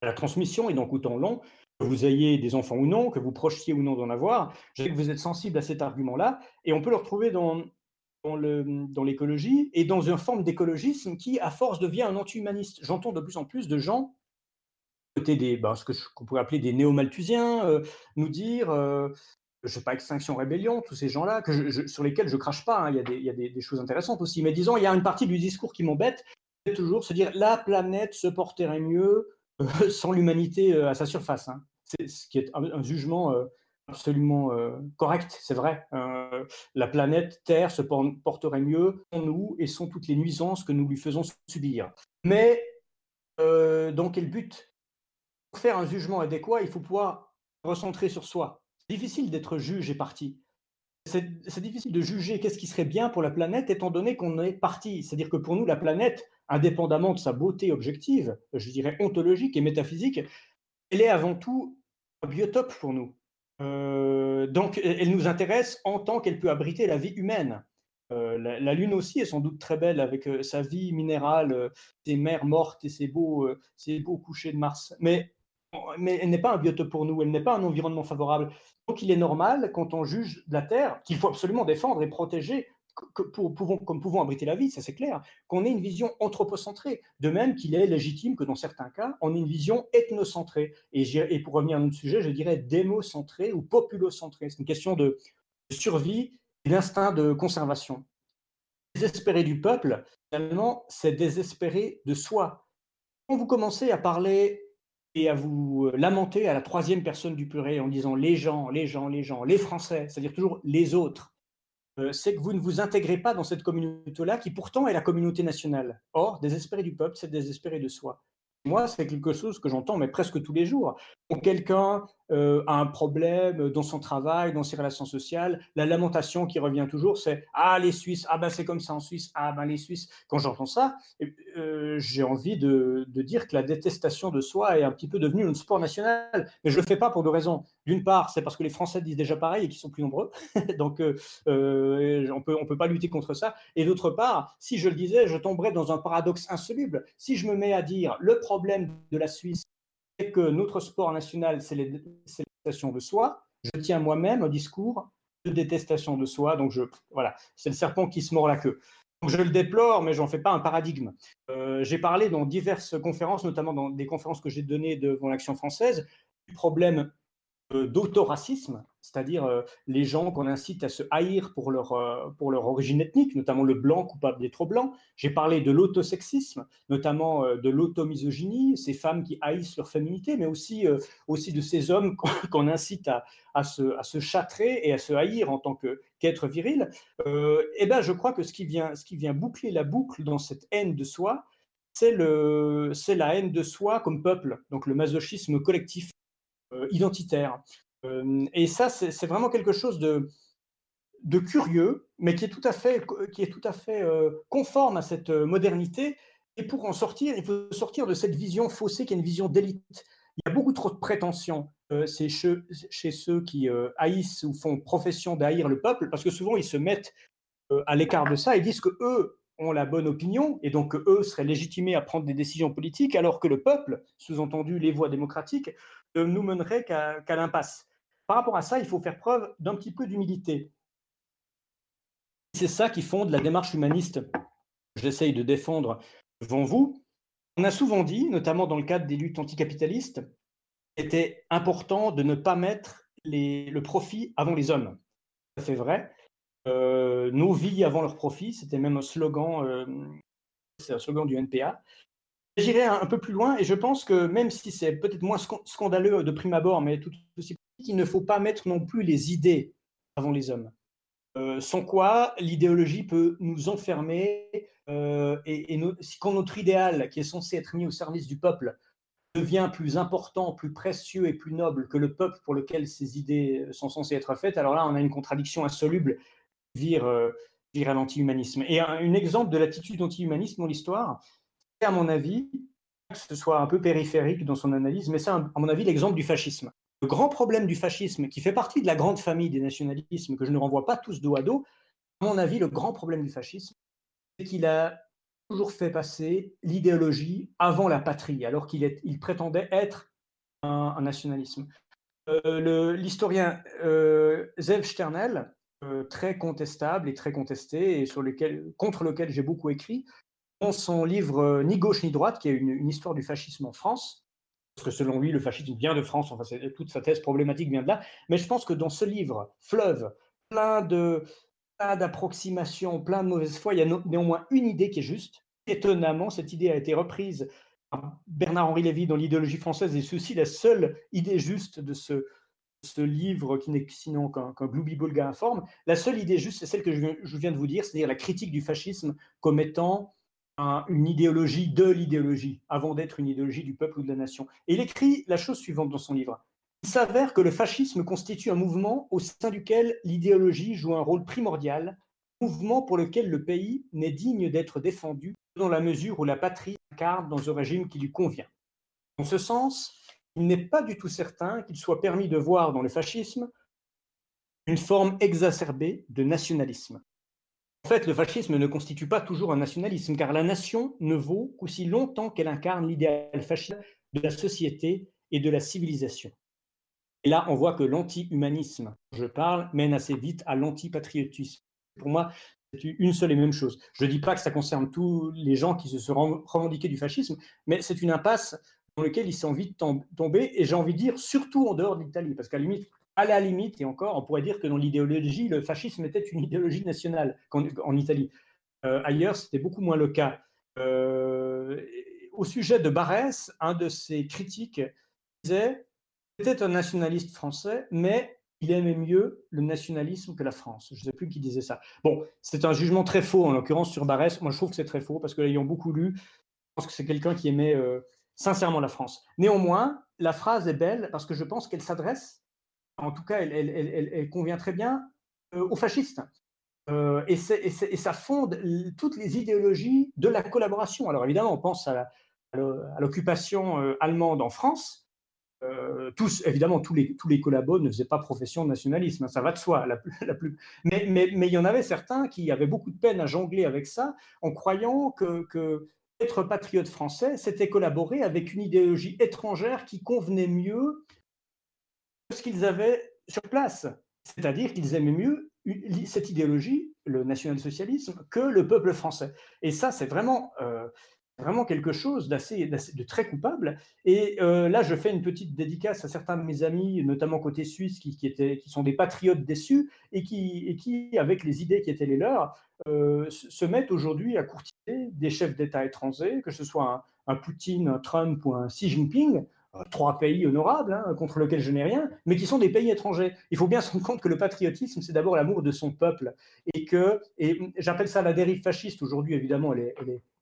à la transmission et donc au temps long que vous ayez des enfants ou non, que vous projetiez ou non d'en avoir, je sais que vous êtes sensible à cet argument-là, et on peut le retrouver dans, dans l'écologie et dans une forme d'écologisme qui, à force, devient un anti-humaniste. J'entends de plus en plus de gens, côté des, ben, ce qu'on pourrait appeler des néo-malthusiens, euh, nous dire, euh, je sais pas, Extinction Rébellion, tous ces gens-là, que sur lesquels je crache pas, hein, il y a, des, y a des, choses intéressantes aussi, mais disons, il y a une partie du discours qui m'embête, c'est toujours se dire la planète se porterait mieux sans l'humanité euh, à sa surface. Hein. C'est ce qui est un, jugement euh, absolument correct, c'est vrai. la planète Terre se porterait mieux sans nous et sans toutes les nuisances que nous lui faisons subir. Mais donc, quel but? Pour faire un jugement adéquat, il faut pouvoir recentrer sur soi. C'est difficile d'être juge et parti. C'est difficile de juger qu'est-ce qui serait bien pour la planète étant donné qu'on est parti. C'est-à-dire que pour nous, la planète, indépendamment de sa beauté objective, je dirais ontologique et métaphysique, elle est avant tout un biotope pour nous. Euh, donc, elle nous intéresse en tant qu'elle peut abriter la vie humaine. Euh, la, Lune aussi est sans doute très belle avec euh, sa vie minérale, ses mers mortes et ses beaux, ses beaux couchers de Mars. Mais, mais elle n'est pas un biotope pour nous, elle n'est pas un environnement favorable. Donc, il est normal, quand on juge la Terre, qu'il faut absolument défendre et protéger que pour, pouvons, comme pouvons abriter la vie, ça c'est clair, qu'on ait une vision anthropocentrée, de même qu'il est légitime que dans certains cas, on ait une vision ethnocentrée. Et, pour revenir à notre sujet, je dirais démocentrée ou populocentrée. C'est une question de survie et d'instinct de conservation. Désespérer du peuple, finalement, c'est désespérer de soi. Quand vous commencez à parler et à vous lamenter à la troisième personne du purée en disant les gens, les gens, les gens, les Français, c'est-à-dire toujours les autres, euh, c'est que vous ne vous intégrez pas dans cette communauté-là, qui pourtant est la communauté nationale. Or, désespérer du peuple, c'est désespérer de soi. Moi, c'est quelque chose que j'entends, mais presque tous les jours. Quelqu'un euh, a un problème dans son travail, dans ses relations sociales, la lamentation qui revient toujours, c'est Ah, les Suisses, ah ben c'est comme ça en Suisse, ah ben les Suisses. Quand j'entends ça, euh, j'ai envie de, dire que la détestation de soi est un petit peu devenue un sport national. Mais je ne le fais pas pour deux raisons. D'une part, c'est parce que les Français disent déjà pareil et qu'ils sont plus nombreux. Donc, euh, on peut, ne on peut pas lutter contre ça. Et d'autre part, si je le disais, je tomberais dans un paradoxe insoluble. Si je me mets à dire le problème de la Suisse, que notre sport national, c'est la détestation de soi. Je tiens moi-même un discours de détestation de soi. Donc, je, voilà, c'est le serpent qui se mord la queue. Je le déplore, mais je n'en fais pas un paradigme. Euh, j'ai parlé dans diverses conférences, notamment dans des conférences que j'ai données devant l'Action française, du problème d'autoracisme, c'est-à-dire euh, les gens qu'on incite à se haïr pour leur, euh, pour leur origine ethnique, notamment le blanc coupable d'être blanc. J'ai parlé de l'autosexisme, notamment de l'automisogynie, ces femmes qui haïssent leur féminité, mais aussi, aussi de ces hommes qu'on incite à, à, se, à se châtrer et à se haïr en tant qu'être viril. eh ben, je crois que ce qui, vient, ce qui vient boucler la boucle dans cette haine de soi, c'est la haine de soi comme peuple, donc le masochisme collectif euh, identitaire. Euh, et ça, c'est vraiment quelque chose de, curieux, mais qui est tout à fait, qui est tout à fait euh, conforme à cette modernité. Et pour en sortir, il faut sortir de cette vision faussée qui est une vision d'élite. Il y a beaucoup trop de prétentions chez, ceux qui haïssent ou font profession d'haïr le peuple, parce que souvent ils se mettent à l'écart de ça et disent que eux ont la bonne opinion et donc eux seraient légitimés à prendre des décisions politiques, alors que le peuple, sous-entendu les voies démocratiques, nous mènerait qu'à l'impasse. Par rapport à ça, il faut faire preuve d'un petit peu d'humilité. C'est ça qui fonde la démarche humaniste que j'essaye de défendre devant vous. On a souvent dit, notamment dans le cadre des luttes anticapitalistes, qu'il était important de ne pas mettre le profit avant les hommes. C'est vrai. Euh, nos vies avant leur profit, c'était même un slogan, euh, un slogan du NPA. J'irai un, peu plus loin et je pense que même si c'est peut-être moins scandaleux de prime abord, mais tout aussi il ne faut pas mettre non plus les idées avant les hommes. Euh, sans quoi l'idéologie peut nous enfermer et, quand notre idéal, qui est censé être mis au service du peuple, devient plus important, plus précieux et plus noble que le peuple pour lequel ces idées sont censées être faites, alors là, on a une contradiction insoluble vire, euh, vire à l'anti-humanisme. Et un, exemple de l'attitude anti-humaniste dans l'histoire, à mon avis, que ce soit un peu périphérique dans son analyse, mais c'est à mon avis l'exemple du fascisme. Le grand problème du fascisme, qui fait partie de la grande famille des nationalismes, que je ne renvoie pas tous dos à dos, à mon avis, le grand problème du fascisme, c'est qu'il a toujours fait passer l'idéologie avant la patrie, alors qu'il il prétendait être un, nationalisme. Euh, l'historien euh, Zev Sternel, euh, très contestable et très contesté et contre lequel j'ai beaucoup écrit. Dans son livre euh, Ni gauche ni droite, qui est une, histoire du fascisme en France, parce que selon lui, le fascisme vient de France, enfin, toute sa thèse problématique vient de là. Mais je pense que dans ce livre, Fleuve, plein de d'approximations, plein de mauvaise foi, il y a néanmoins une idée qui est juste. Étonnamment, cette idée a été reprise par Bernard-Henri Lévy dans l'idéologie française et aussi la seule idée juste de ce, livre qui n'est sinon qu'un qu gloubi-boulga informe. La seule idée juste, c'est celle que je je viens de vous dire, c'est-à-dire la critique du fascisme comme étant un, une idéologie de l'idéologie, avant d'être une idéologie du peuple ou de la nation. Et il écrit la chose suivante dans son livre. Il s'avère que le fascisme constitue un mouvement au sein duquel l'idéologie joue un rôle primordial, mouvement pour lequel le pays n'est digne d'être défendu dans la mesure où la patrie incarne dans un régime qui lui convient. En ce sens, il n'est pas du tout certain qu'il soit permis de voir dans le fascisme une forme exacerbée de nationalisme. Fait, le fascisme ne constitue pas toujours un nationalisme, car la nation ne vaut qu'aussi longtemps qu'elle incarne l'idéal fasciste de la société et de la civilisation. Et là, on voit que l'anti-humanisme, je parle, mène assez vite à l'anti-patriotisme. Pour moi, c'est une seule et même chose. Je ne dis pas que ça concerne tous les gens qui se sont revendiqués du fascisme, mais c'est une impasse dans laquelle il s'est envie de tomber, et j'ai envie de dire surtout en dehors de l'Italie, parce qu'à la limite, à la limite, et encore, on pourrait dire que dans l'idéologie, le fascisme était une idéologie nationale en, Italie. Euh, ailleurs, c'était beaucoup moins le cas. Euh, au sujet de Barès, un de ses critiques disait c'était un nationaliste français, mais il aimait mieux le nationalisme que la France. Je ne sais plus qui disait ça. Bon, c'est un jugement très faux, en l'occurrence sur Barès. Moi, je trouve que c'est très faux, parce que l'ayant beaucoup lu, je pense que c'est quelqu'un qui aimait euh, sincèrement la France. Néanmoins, la phrase est belle, parce que je pense qu'elle s'adresse, en tout cas, elle, convient très bien euh, aux fascistes. Euh, et, ça fonde toutes les idéologies de la collaboration. Alors évidemment, on pense à l'occupation euh, allemande en France, euh, tous, évidemment, tous les, tous collabos ne faisaient pas profession de nationalisme, hein, ça va de soi. Mais, il y en avait certains qui avaient beaucoup de peine à jongler avec ça en croyant que, que être patriote français, c'était collaborer avec une idéologie étrangère qui convenait mieux ce qu'ils avaient sur place. C'est-à-dire qu'ils aimaient mieux cette idéologie, le national-socialisme, que le peuple français. Et ça, c'est vraiment. Euh, vraiment quelque chose d'assez, de très coupable. Et euh, là, je fais une petite dédicace à certains de mes amis, notamment côté suisse, qui, sont des patriotes déçus et qui, avec les idées qui étaient les leurs, euh, se mettent aujourd'hui à courtiser des chefs d'État étrangers, que ce soit un, un, Poutine, un Trump ou un Xi Jinping, trois pays honorables, hein, contre lesquels je n'ai rien, mais qui sont des pays étrangers. Il faut bien se rendre compte que le patriotisme, c'est d'abord l'amour de son peuple, et que, et j'appelle ça la dérive fasciste, aujourd'hui évidemment elle est,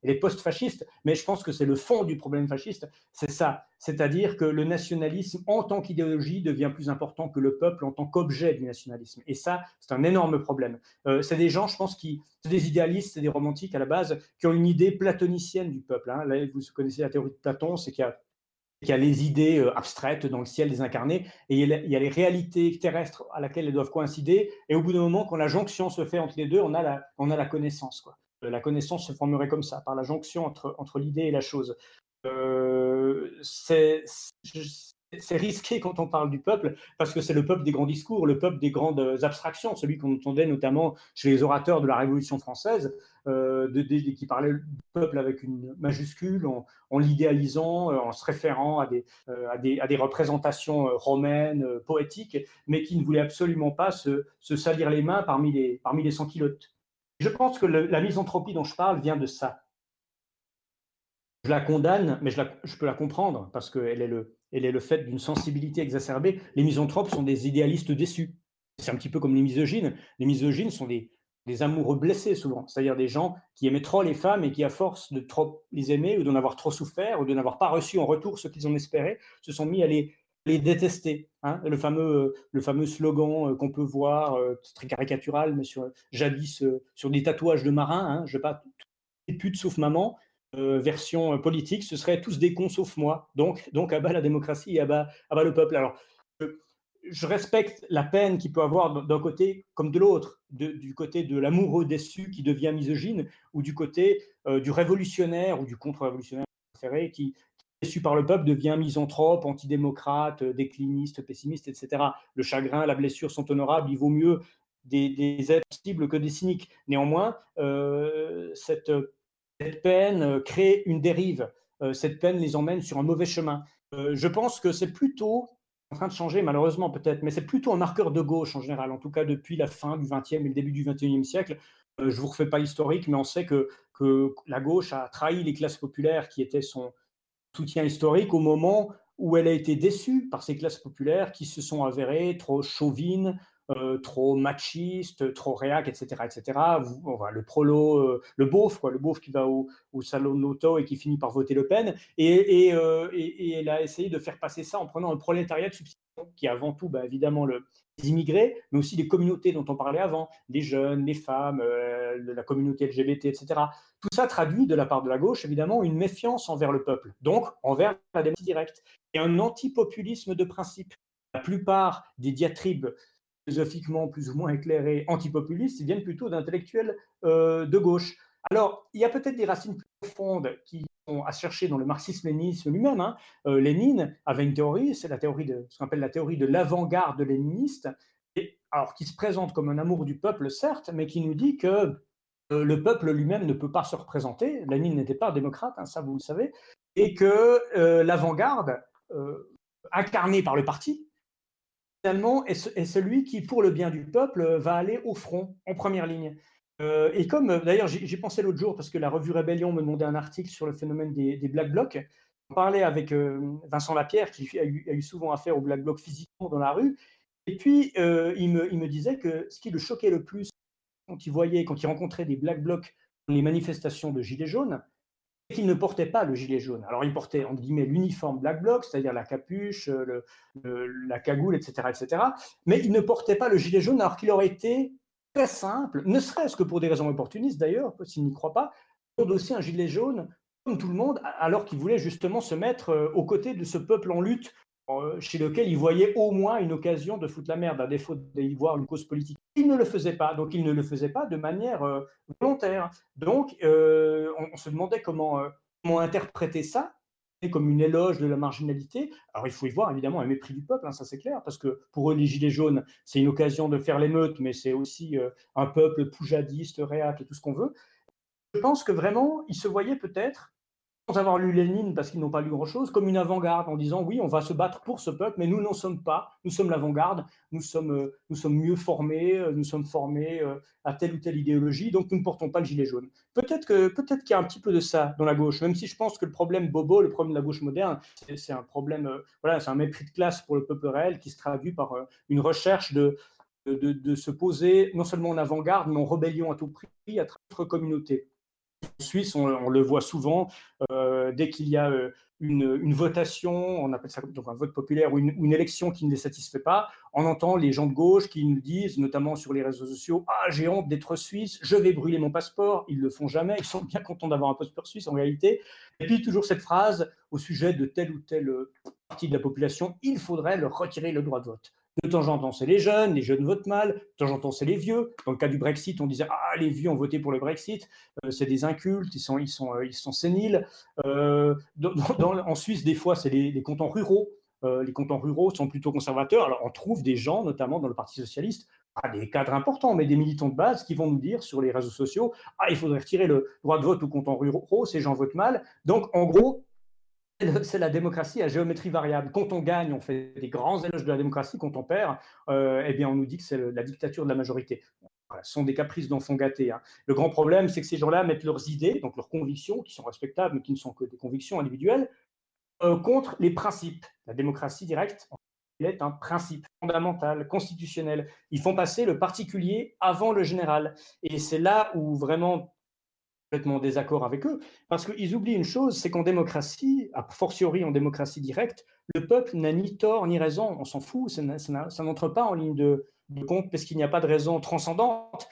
elle est, post-fasciste, mais je pense que c'est le fond du problème fasciste, c'est ça, c'est-à-dire que le nationalisme en tant qu'idéologie devient plus important que le peuple en tant qu'objet du nationalisme, et ça, c'est un énorme problème. Euh, c'est des gens, je pense, qui, c'est des idéalistes, c'est des romantiques à la base, qui ont une idée platonicienne du peuple. Hein. Là, vous connaissez la théorie de Platon, c'est qu'il y a il y a les idées euh, abstraites dans le ciel des incarnés, et il y a les réalités terrestres à laquelle elles doivent coïncider, et au bout d'un moment, quand la jonction se fait entre les deux, on a la, on a la connaissance. Quoi. Euh, la connaissance se formerait comme ça, par la jonction entre, entre l'idée et la chose. Euh, c'est c'est risqué quand on parle du peuple, parce que c'est le peuple des grands discours, le peuple des grandes abstractions, celui qu'on entendait notamment chez les orateurs de la Révolution française, euh, de, qui parlaient du peuple avec une majuscule, en, l'idéalisant, euh, en se référant à des, euh, représentations euh, romaines, euh, poétiques, mais qui ne voulaient absolument pas se, salir les mains parmi les, parmi sans-culottes. Je pense que le, la misanthropie dont je parle vient de ça. Je la condamne, mais je, je peux la comprendre, parce qu'elle est le, elle est le fait d'une sensibilité exacerbée. Les misanthropes sont des idéalistes déçus. C'est un petit peu comme les misogynes. Les misogynes sont des, amoureux blessés souvent, c'est-à-dire des gens qui aimaient trop les femmes et qui, à force de trop les aimer ou d'en avoir trop souffert ou de n'avoir pas reçu en retour ce qu'ils en espéraient, se sont mis à les, détester. Hein le, fameux, le fameux slogan qu'on peut voir, euh, très caricatural, mais sur, jadis euh, sur des tatouages de marins, hein, je ne pas, les putes sauf maman, euh, version politique, ce seraient tous des cons sauf moi. Donc, donc à bas la démocratie à bas, le peuple. Alors, je, respecte la peine qu'il peut avoir d'un côté comme de l'autre, du côté de l'amoureux déçu qui devient misogyne, ou du côté euh, du révolutionnaire ou du contre-révolutionnaire qui, déçu par le peuple, devient misanthrope, antidémocrate, décliniste, pessimiste, etc. Le chagrin, la blessure sont honorables, il vaut mieux des, des êtres cibles que des cyniques. Néanmoins, euh, cette cette peine euh, crée une dérive. Euh, cette peine les emmène sur un mauvais chemin. Euh, je pense que c'est plutôt en train de changer, malheureusement peut-être, mais c'est plutôt un marqueur de gauche en général, en tout cas depuis la fin du XXe et le début du XXIe siècle. je ne vous refais pas l'historique, mais on sait que, que la gauche a trahi les classes populaires qui étaient son soutien historique au moment où elle a été déçue par ces classes populaires qui se sont avérées trop chauvines, euh, trop machistes, trop réac, etc., etc. le prolo, euh, le beauf, le beauf qui va au, salon de l'auto et qui finit par voter Le Pen, et, euh, elle a essayé de faire passer ça en prenant le prolétariat de substitution, qui est avant tout, bah, évidemment, le, les immigrés, mais aussi les communautés dont on parlait avant, les jeunes, les femmes, la communauté LGBT, etc. Tout ça traduit de la part de la gauche, évidemment, une méfiance envers le peuple, donc envers la démocratie directe, et un antipopulisme de principe. La plupart des diatribes philosophiquement plus ou moins éclairés antipopulistes viennent plutôt d'intellectuels euh, de gauche. Alors, il y a peut-être des racines plus profondes qui sont à chercher dans le marxisme-léninisme lui-même. Hein. Euh, Lénine avait une théorie, c'est la théorie de ce qu'on appelle la théorie de l'avant-garde léniniste, alors qui se présente comme un amour du peuple, certes, mais qui nous dit que euh, le peuple lui-même ne peut pas se représenter. Lénine n'était pas démocrate, hein, ça vous le savez, et que l'avant-garde, incarnée par le parti, est, celui qui, pour le bien du peuple, va aller au front, en première ligne. Euh, et comme, d'ailleurs, j'ai pensé l'autre jour, parce que la revue Rébellion me demandait un article sur le phénomène des, Black Blocs, on parlait avec euh, Vincent Lapierre, qui a eu, souvent affaire aux Black Blocs physiquement dans la rue, et puis euh, il, me, il, me, disait que ce qui le choquait le plus quand il voyait, quand il rencontrait des Black Blocs dans les manifestations de Gilets jaunes, qu'il ne portait pas le gilet jaune. Alors il portait entre guillemets l'uniforme Black Bloc, c'est-à-dire la capuche, le, la cagoule, etc., etc. Mais il ne portait pas le gilet jaune alors qu'il aurait été très simple, ne serait-ce que pour des raisons opportunistes d'ailleurs, s'il n'y croit pas, aussi un gilet jaune comme tout le monde, alors qu'il voulait justement se mettre euh, aux côtés de ce peuple en lutte euh, chez lequel il voyait au moins une occasion de foutre la merde, à défaut d'y voir une cause politique. Il ne le faisait pas, donc il ne le faisait pas de manière euh, volontaire. Donc euh, on, se demandait comment, comment interpréter ça, comme une éloge de la marginalité. Alors il faut y voir évidemment un mépris du peuple, hein, ça c'est clair, parce que pour eux les Gilets jaunes, c'est une occasion de faire l'émeute, mais c'est aussi un peuple poujadiste, réac tout ce qu'on veut. Je pense que vraiment, ils se voyaient peut-être avoir lu Lénine, parce qu'ils n'ont pas lu grand-chose, comme une avant-garde, en disant oui, on va se battre pour ce peuple, mais nous n'en sommes pas, nous sommes l'avant-garde, nous sommes, euh, mieux formés, euh, nous sommes formés euh, à telle ou telle idéologie, donc nous ne portons pas le gilet jaune. Peut-être que peut-être qu'il y a un petit peu de ça dans la gauche, même si je pense que le problème bobo, le problème de la gauche moderne, c'est un problème, voilà, c'est un mépris de classe pour le peuple réel qui se traduit par une recherche de, de, de, se poser non seulement en avant-garde, mais en rébellion à tout prix à notre communauté. Suisse, on, le voit souvent, euh, dès qu'il y a euh, une, votation, on appelle ça donc un vote populaire ou une, élection qui ne les satisfait pas, on entend les gens de gauche qui nous disent, notamment sur les réseaux sociaux, Ah, j'ai honte d'être suisse, je vais brûler mon passeport. Ils le font jamais, ils sont bien contents d'avoir un passeport suisse en réalité. Et puis toujours cette phrase au sujet de telle ou telle euh, partie de la population, il faudrait leur retirer le droit de vote. De temps en temps, c'est les jeunes, les jeunes votent mal. De temps en temps, c'est les vieux. Dans le cas du Brexit, on disait Ah, les vieux ont voté pour le Brexit. Euh, c'est des incultes, ils sont, ils sont, euh, ils sont séniles. Euh, en Suisse, des fois, c'est les, cantons ruraux. les cantons ruraux sont plutôt conservateurs. Alors, on trouve des gens, notamment dans le Parti socialiste, pas des cadres importants, mais des militants de base qui vont nous dire sur les réseaux sociaux Ah, il faudrait retirer le droit de vote aux cantons ruraux, ces gens votent mal. Donc, en gros, c'est la démocratie à géométrie variable. Quand on gagne, on fait des grands éloges de la démocratie. Quand on perd, euh, eh bien, on nous dit que c'est la dictature de la majorité. ce sont des caprices d'enfants gâtés. Hein. Le grand problème, c'est que ces gens-là mettent leurs idées, donc leurs convictions, qui sont respectables, mais qui ne sont que des convictions individuelles, euh, contre les principes. La démocratie directe, elle est un principe fondamental, constitutionnel. Ils font passer le particulier avant le général. Et c'est là où vraiment complètement désaccord avec eux, parce qu'ils oublient une chose, c'est qu'en démocratie, a fortiori en démocratie directe, le peuple n'a ni tort ni raison, on s'en fout, ça, n'entre pas en ligne de, compte parce qu'il n'y a pas de raison transcendante.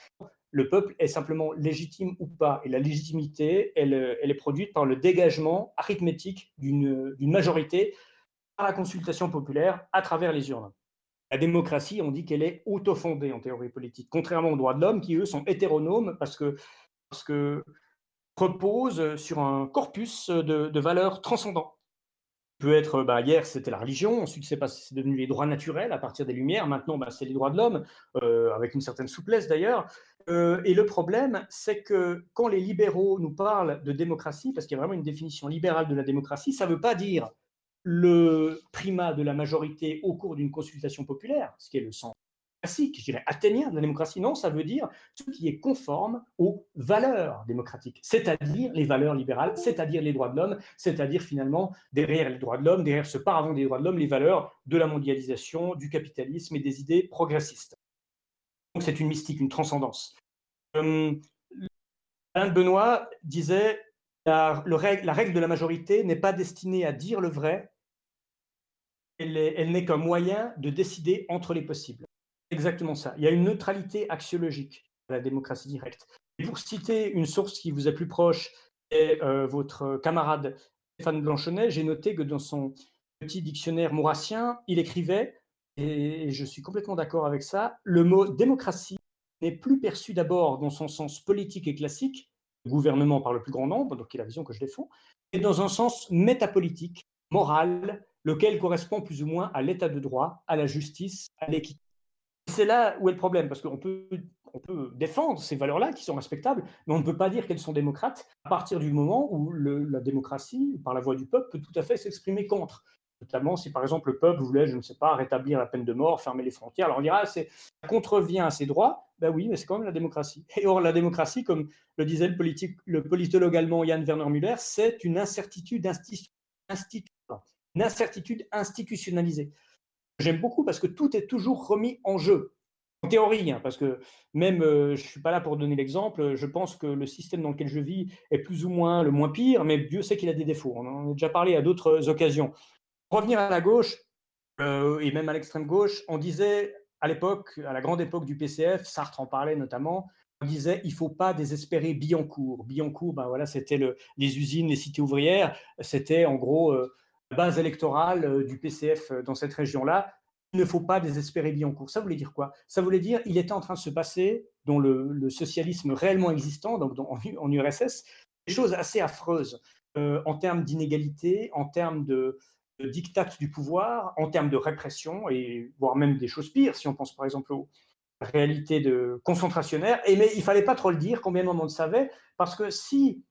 Le peuple est simplement légitime ou pas, et la légitimité, elle, est produite par le dégagement arithmétique d'une majorité par la consultation populaire à travers les urnes. La démocratie, on dit qu'elle est autofondée en théorie politique, contrairement aux droits de l'homme qui, eux, sont hétéronomes parce que repose sur un corpus de, valeurs transcendants. Peut être, bah, hier c'était la religion, ensuite c'est, devenu les droits naturels à partir des Lumières, maintenant bah, c'est les droits de l'homme, euh, avec une certaine souplesse d'ailleurs. Euh, et le problème, c'est que quand les libéraux nous parlent de démocratie, parce qu'il y a vraiment une définition libérale de la démocratie, ça ne veut pas dire le primat de la majorité au cours d'une consultation populaire, ce qui est le sens classique, je dirais athénien de la démocratie. Non, ça veut dire ce qui est conforme aux valeurs démocratiques, c'est-à-dire les valeurs libérales, c'est-à-dire les droits de l'homme, c'est-à-dire finalement derrière les droits de l'homme, derrière ce paravent des droits de l'homme, les valeurs de la mondialisation, du capitalisme et des idées progressistes. Donc c'est une mystique, une transcendance. Euh, Alain Benoît disait la règle de la majorité n'est pas destinée à dire le vrai, elle n'est qu'un moyen de décider entre les possibles exactement ça. Il y a une neutralité axiologique à la démocratie directe. Et pour citer une source qui vous est plus proche, et euh, votre camarade Stéphane Blanchonnet, j'ai noté que dans son petit dictionnaire maurassien, il écrivait, et je suis complètement d'accord avec ça, le mot démocratie n'est plus perçu d'abord dans son sens politique et classique, gouvernement par le plus grand nombre, donc qui est la vision que je défends, et dans un sens métapolitique, moral, lequel correspond plus ou moins à l'état de droit, à la justice, à l'équité c'est là où est le problème, parce qu'on peut, défendre ces valeurs-là qui sont respectables, mais on ne peut pas dire qu'elles sont démocrates à partir du moment où la démocratie, par la voix du peuple, peut tout à fait s'exprimer contre. Notamment si par exemple le peuple voulait, je ne sais pas, rétablir la peine de mort, fermer les frontières. Alors on dira, ça contrevient à ses droits. Ben oui, mais c'est quand même la démocratie. Et or, la démocratie, comme le disait le, politologue allemand Jan Werner Müller, c'est une incertitude institutionnalisée j'aime beaucoup parce que tout est toujours remis en jeu. En théorie, hein, parce que même, euh, je ne suis pas là pour donner l'exemple, je pense que le système dans lequel je vis est plus ou moins le moins pire, mais Dieu sait qu'il a des défauts. On en a déjà parlé à d'autres occasions. Revenir à la gauche, euh, et même à l'extrême gauche, on disait à l'époque, à la grande époque du PCF, Sartre en parlait notamment, on disait il faut pas désespérer Billancourt. Billancourt, ben voilà, c'était le, les usines, les cités ouvrières, c'était en gros euh, base électorale euh, du PCF euh, dans cette région-là, il ne faut pas désespérer Billancourt. Ça voulait dire quoi? Ça voulait dire il était en train de se passer, dans le, socialisme réellement existant, donc en, URSS, des choses assez affreuses euh, en termes d'inégalité, en termes de, de diktat du pouvoir, en termes de répression, et voire même des choses pires, si on pense par exemple aux réalités de concentrationnaires. Et mais il fallait pas trop le dire, combien de monde le savait, parce que si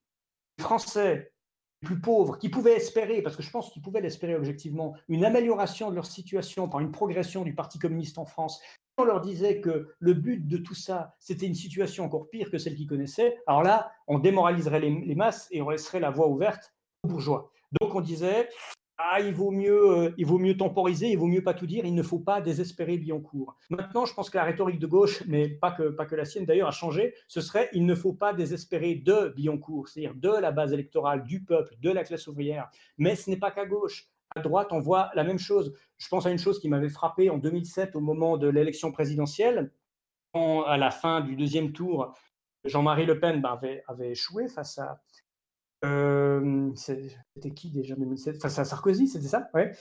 les Français plus pauvres, qui pouvaient espérer, parce que je pense qu'ils pouvaient l'espérer objectivement, une amélioration de leur situation par une progression du Parti communiste en France, on leur disait que le but de tout ça, c'était une situation encore pire que celle qu'ils connaissaient, alors là, on démoraliserait les, les masses et on laisserait la voie ouverte aux bourgeois. Donc on disait, ah, il vaut mieux, euh, il vaut mieux temporiser, il vaut mieux pas tout dire, il ne faut pas désespérer Billancourt. Maintenant, je pense que la rhétorique de gauche, mais pas que, pas que la sienne d'ailleurs, a changé. Ce serait, il ne faut pas désespérer de Billancourt, c'est-à-dire de la base électorale, du peuple, de la classe ouvrière. Mais ce n'est pas qu'à gauche. À droite, on voit la même chose. Je pense à une chose qui m'avait frappé en 2007 au moment de l'élection présidentielle. Quand, à la fin du deuxième tour, Jean-Marie Le Pen avait, avait échoué face à, c'était qui déjà 2007 Face à Sarkozy, c'était ça? Ouais.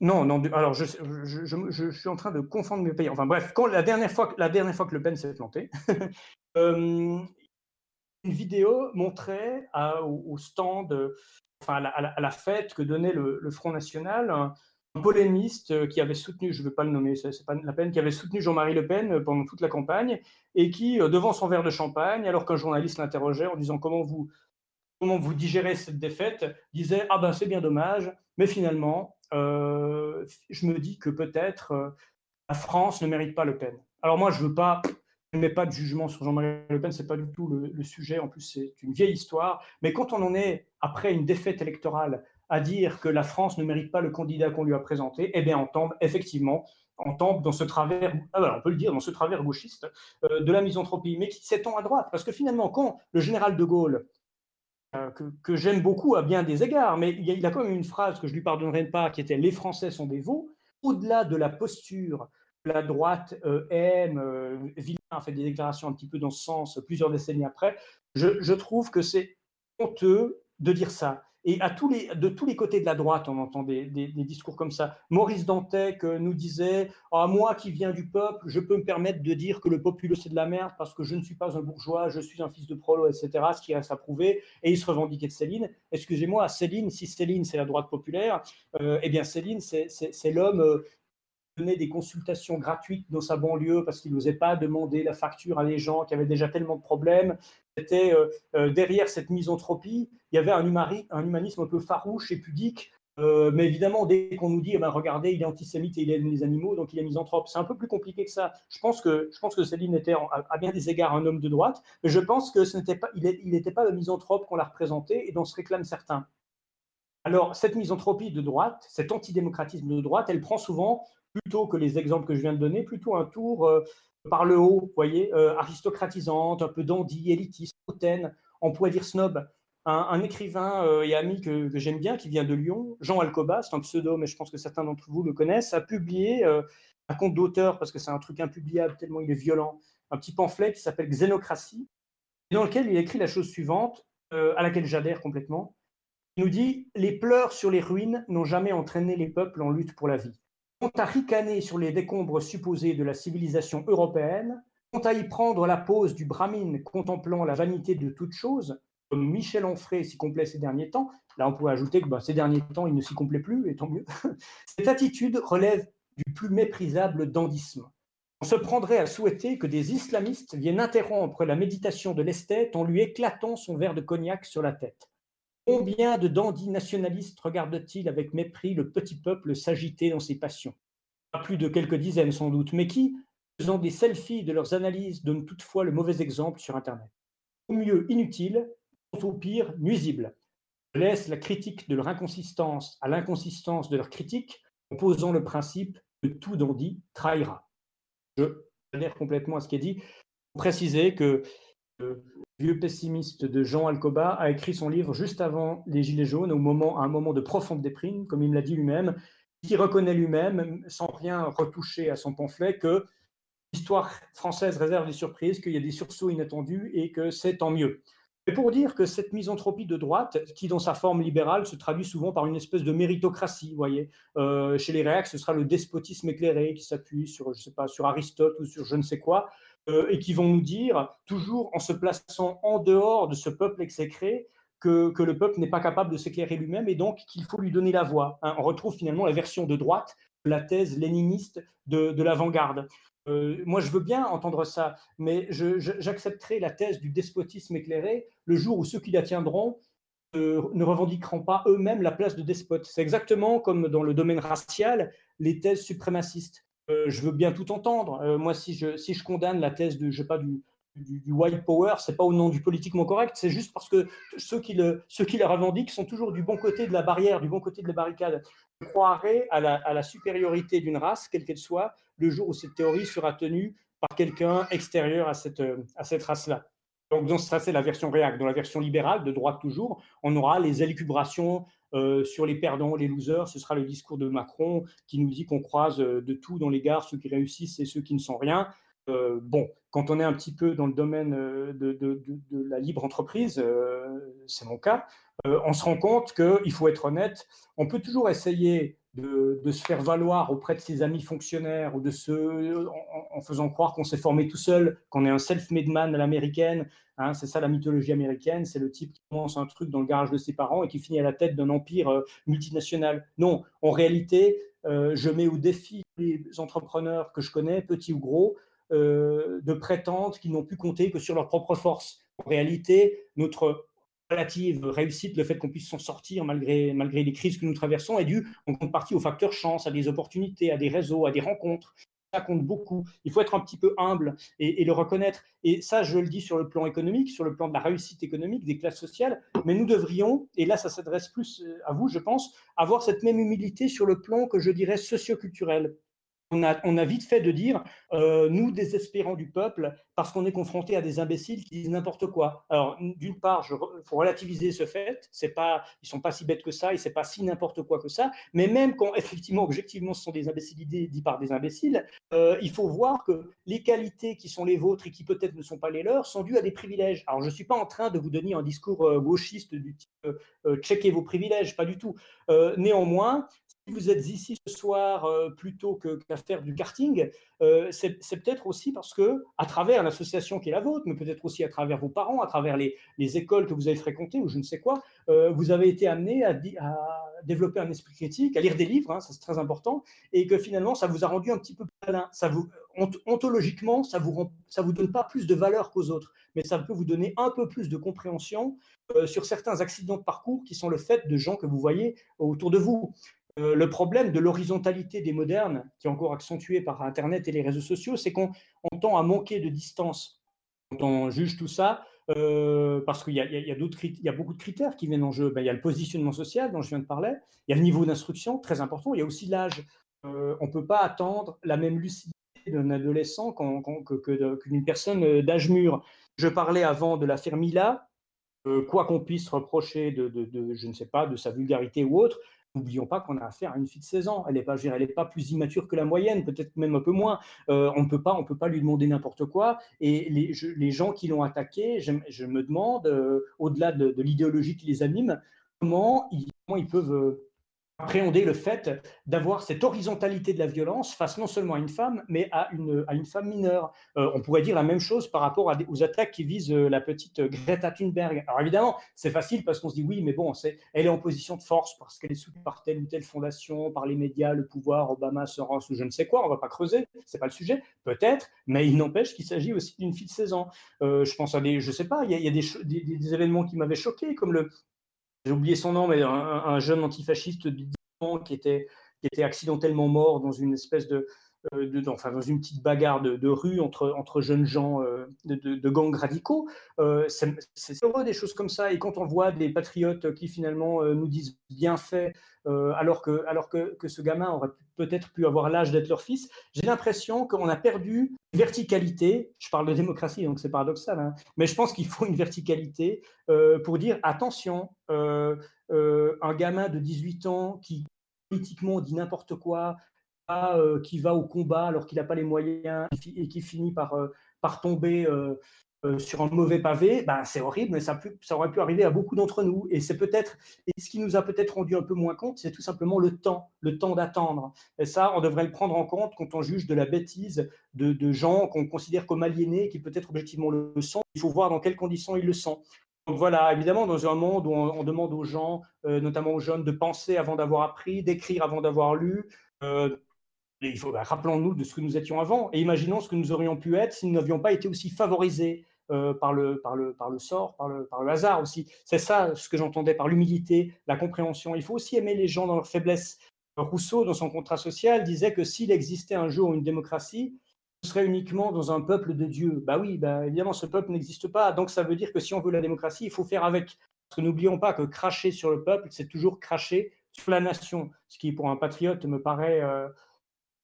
Non, non. Alors, je, suis en train de confondre mes pays. Enfin, bref, la, dernière fois, la dernière fois que Le Pen s'est planté, une vidéo montrait au, stand, enfin, à la, fête que donnait le, Front National, un, polémiste qui avait soutenu, je ne veux pas le nommer, c'est pas la peine, qui avait soutenu Jean-Marie Le Pen pendant toute la campagne et qui, devant son verre de champagne, alors qu'un journaliste l'interrogeait en disant comment vous comment vous digérez cette défaite, disait Ah ben c'est bien dommage, mais finalement, euh, je me dis que peut-être euh, la France ne mérite pas Le Pen. Alors moi, je veux pas, je mets pas de jugement sur Jean-Marie Le Pen, c'est pas du tout le, sujet. En plus, c'est une vieille histoire. Mais quand on en est après une défaite électorale à dire que la France ne mérite pas le candidat qu'on lui a présenté, eh bien, on tombe effectivement on tombe dans ce travers, ah on peut le dire, dans ce travers gauchiste euh, de la misanthropie, mais qui s'étend à droite. Parce que finalement, quand le général de Gaulle euh, que, j'aime beaucoup à bien des égards, mais il, a, quand même une phrase que je lui pardonnerai pas, qui était Les Français sont des veaux. Au-delà de la posture la droite euh, aime, euh, Villain a fait des déclarations un petit peu dans ce sens plusieurs décennies après, je trouve que c'est honteux de dire ça. Et à tous de tous les côtés de la droite, on entend des, discours comme ça. Maurice Dantec euh, nous disait ah, Moi qui viens du peuple, je peux me permettre de dire que le populeux c'est de la merde parce que je ne suis pas un bourgeois, je suis un fils de prolo, etc. Ce qui reste à prouver. Et il se revendiquait de Céline. Excusez-moi, Céline, si Céline c'est la droite populaire, euh, eh bien Céline c'est l'homme euh, donner des consultations gratuites dans sa banlieue parce qu'il n'osait pas demander la facture à des gens qui avaient déjà tellement de problèmes. Euh, euh, derrière cette misanthropie, il y avait un, un, humanisme un peu farouche et pudique Euh, mais évidemment, dès qu'on nous dit, eh ben, regardez, il est antisémite et il aime les animaux, donc il est misanthrope, c'est un peu plus compliqué que ça. Je pense que, je pense que Céline était à, bien des égards un homme de droite, mais je pense que ce n'était pas, il n'était pas le misanthrope qu'on l'a représenté et dont se réclament certains. Alors, cette misanthropie de droite, cet antidémocratisme de droite, elle prend souvent, plutôt que les exemples que je viens de donner, plutôt un tour par le haut, vous voyez, euh, aristocratisante, un peu dandy, élitiste, hautaine, on pourrait dire snob un, écrivain euh, et ami que, j'aime bien, qui vient de Lyon, Jean Alcoba, c'est un pseudo, mais je pense que certains d'entre vous le connaissent, a publié euh, un compte d'auteur, parce que c'est un truc impubliable tellement il est violent, un petit pamphlet qui s'appelle Xénocratie, dans lequel il écrit la chose suivante, à laquelle j'adhère complètement. Il nous dit Les pleurs sur les ruines n'ont jamais entraîné les peuples en lutte pour la vie. Quant à ricaner sur les décombres supposés de la civilisation européenne, quant à y prendre la pose du brahmine contemplant la vanité de toute chose, comme Michel Onfray s'y complaît ces derniers temps, là on pourrait ajouter que bah, ces derniers temps il ne s'y complaît plus, et tant mieux, cette attitude relève du plus méprisable dandisme. On se prendrait à souhaiter que des islamistes viennent interrompre la méditation de l'esthète en lui éclatant son verre de cognac sur la tête. Combien de dandys nationalistes regardent-ils avec mépris le petit peuple s'agiter dans ses passions? Pas plus de quelques dizaines sans doute, mais qui, faisant des selfies de leurs analyses, donnent toutefois le mauvais exemple sur Internet. Au mieux inutile, au pire nuisibles. Je laisse la critique de leur inconsistance à l'inconsistance de leur critique en posant le principe que tout dandy trahira. Je adhère complètement à ce qui est dit. Préciser que vieux pessimiste de Jean Alcoba a écrit son livre juste avant les Gilets jaunes, au moment, à un moment de profonde déprime, comme il me l'a dit lui-même, qui reconnaît lui-même, sans rien retoucher à son pamphlet, que l'histoire française réserve des surprises, qu'il y a des sursauts inattendus et que c'est tant mieux. Mais pour dire que cette misanthropie de droite, qui dans sa forme libérale se traduit souvent par une espèce de méritocratie, voyez, euh, chez les réacs, ce sera le despotisme éclairé qui s'appuie sur, je sais pas, sur Aristote ou sur je ne sais quoi, et qui vont nous dire, toujours en se plaçant en dehors de ce peuple exécré, que, que le peuple n'est pas capable de s'éclairer lui-même et donc qu'il faut lui donner la voix. Hein. On retrouve finalement la version de droite la thèse léniniste de, de l'avant-garde. Euh, moi, je veux bien entendre ça, mais j'accepterai la thèse du despotisme éclairé le jour où ceux qui la tiendront euh, ne revendiqueront pas eux-mêmes la place de despote. C'est exactement comme dans le domaine racial, les thèses suprémacistes. Euh, je veux bien tout entendre. moi, si je, condamne la thèse de, je pas, du, du, white power, c'est pas au nom du politiquement correct, c'est juste parce que ceux qui, le, ceux qui revendiquent sont toujours du bon côté de la barrière, du bon côté de la barricade. Je croirais à la, à la supériorité d'une race, quelle qu'elle soit, le jour où cette théorie sera tenue par quelqu'un extérieur à cette, à cette race-là. Donc, dans ça, c'est la version réac. Dans la version libérale, de droite toujours, on aura les élucubrations euh, sur les perdants, les losers. Ce sera le discours de Macron qui nous dit qu'on croise euh, de tout dans les gares, ceux qui réussissent et ceux qui ne sont rien. Euh, bon, quand on est un petit peu dans le domaine euh, de, la libre entreprise, c'est mon cas, on se rend compte qu'il faut être honnête, on peut toujours essayer de, se faire valoir auprès de ses amis fonctionnaires ou de ceux en, faisant croire qu'on s'est formé tout seul, qu'on est un self-made man à l'américaine. Hein, c'est ça la mythologie américaine, c'est le type qui commence un truc dans le garage de ses parents et qui finit à la tête d'un empire multinational. Non, en réalité, je mets au défi les entrepreneurs que je connais, petits ou gros, euh, de prétendre qu'ils n'ont pu compter que sur leur propre force. En réalité, notre relative réussite, le fait qu'on puisse s'en sortir malgré, malgré les crises que nous traversons, est dû en grande partie au facteur chance, à des opportunités, à des réseaux, à des rencontres. Ça compte beaucoup. Il faut être un petit peu humble et, le reconnaître. Et ça, je le dis sur le plan économique, sur le plan de la réussite économique, des classes sociales. Mais nous devrions, et là, ça s'adresse plus euh, à vous, je pense, avoir cette même humilité sur le plan que je dirais socioculturel on a, vite fait de dire, euh, nous désespérons du peuple, parce qu'on est confronté à des imbéciles qui disent n'importe quoi. Alors, d'une part, il faut relativiser ce fait, c'est pas, ils sont pas si bêtes que ça, et c'est pas si n'importe quoi que ça, mais même quand, effectivement, objectivement, ce sont des imbéciles dit par des imbéciles, euh, il faut voir que les qualités qui sont les vôtres et qui peut-être ne sont pas les leurs sont dues à des privilèges. Alors, je ne suis pas en train de vous donner un discours euh, gauchiste du type checker vos privilèges, pas du tout. néanmoins, vous êtes ici ce soir euh, plutôt qu'à faire du karting, euh, c'est peut-être aussi parce que, à travers l'association qui est la vôtre, mais peut-être aussi à travers vos parents, à travers les, écoles que vous avez fréquentées ou je ne sais quoi, euh, vous avez été amené à, développer un esprit critique, à lire des livres, hein, ça c'est très important, et que finalement ça vous a rendu un petit peu malin. Ça vous, ontologiquement, ça vous ça vous donne pas plus de valeur qu'aux autres, mais ça peut vous donner un peu plus de compréhension euh, sur certains accidents de parcours qui sont le fait de gens que vous voyez autour de vous. Euh, le problème de l'horizontalité des modernes, qui est encore accentué par Internet et les réseaux sociaux, c'est qu'on tend à manquer de distance quand on juge tout ça, euh, parce qu'il y, a beaucoup de critères qui viennent en jeu. Ben, il y a le positionnement social dont je viens de parler, il y a le niveau d'instruction, très important, il y a aussi l'âge. Euh, on ne peut pas attendre la même lucidité d'un adolescent qu'une personne d'âge mûr. Je parlais avant de l'affaire Mila, quoi qu'on puisse reprocher de, je ne sais pas, de sa vulgarité ou autre, N'oublions pas qu'on a affaire à une fille de 16 ans. Elle n'est pas, pas plus immature que la moyenne, peut-être même un peu moins. Euh, on ne peut pas, on peut lui demander n'importe quoi. Et les, gens qui l'ont attaqué, je, me demande, euh, au-delà de, l'idéologie qui les anime, comment ils, comment ils peuvent euh, appréhender le fait d'avoir cette horizontalité de la violence face non seulement à une femme, mais à une, à une femme mineure. Euh, on pourrait dire la même chose par rapport aux attaques qui visent euh, la petite Greta Thunberg. Alors évidemment, c'est facile parce qu'on se dit oui, mais bon, c'est, elle est en position de force parce qu'elle est soutenue par telle ou telle fondation, par les médias, le pouvoir, Obama, Soros ou je ne sais quoi. On va pas creuser, c'est pas le sujet. Peut-être, mais il n'empêche qu'il s'agit aussi d'une fille de 16 ans. Euh, je pense à des, je sais pas, il y a, des, des événements qui m'avaient choqué, comme le, j'ai oublié son nom, mais un, jeune antifasciste de 10 ans qui était, qui était accidentellement mort dans une espèce de, euh, dans une petite bagarre de, rue entre, jeunes gens euh, de, gangs radicaux. Euh, c'est heureux des choses comme ça. Et quand on voit des patriotes qui finalement nous disent bien fait, alors, que, alors que, ce gamin aurait peut-être pu avoir l'âge d'être leur fils, j'ai l'impression qu'on a perdu verticalité. Je parle de démocratie, donc c'est paradoxal, hein, mais je pense qu'il faut une verticalité pour dire attention, un gamin de 18 ans qui politiquement dit n'importe quoi, qui va au combat alors qu'il n'a pas les moyens et qui finit par, euh, par tomber euh, sur un mauvais pavé, ben, c'est horrible, mais ça, aurait pu arriver à beaucoup d'entre nous. Et c'est peut-être, et ce qui nous a peut-être rendu un peu moins compte, c'est tout simplement le temps, le temps d'attendre. Et ça, on devrait le prendre en compte quand on juge de la bêtise de gens qu'on considère comme aliénés, qui peut-être objectivement le sont. Il faut voir dans quelles conditions ils le sont. Donc voilà, évidemment, dans un monde où on, demande aux gens, notamment aux jeunes, de penser avant d'avoir appris, d'écrire avant d'avoir lu, il faut, bah, rappelons-nous de ce que nous étions avant et imaginons ce que nous aurions pu être si nous n'avions pas été aussi favorisés euh, par, le, par, le, par le sort, par le, par le hasard aussi. C'est ça ce que j'entendais par l'humilité, la compréhension. Il faut aussi aimer les gens dans leur faiblesse. Rousseau, dans son contrat social, disait que s'il existait un jour une démocratie, ce serait uniquement dans un peuple de Dieu. Bah oui, bah évidemment, ce peuple n'existe pas. Donc ça veut dire que si on veut la démocratie, il faut faire avec. Parce que n'oublions pas que cracher sur le peuple, c'est toujours cracher sur la nation. Ce qui, pour un patriote, me paraît euh,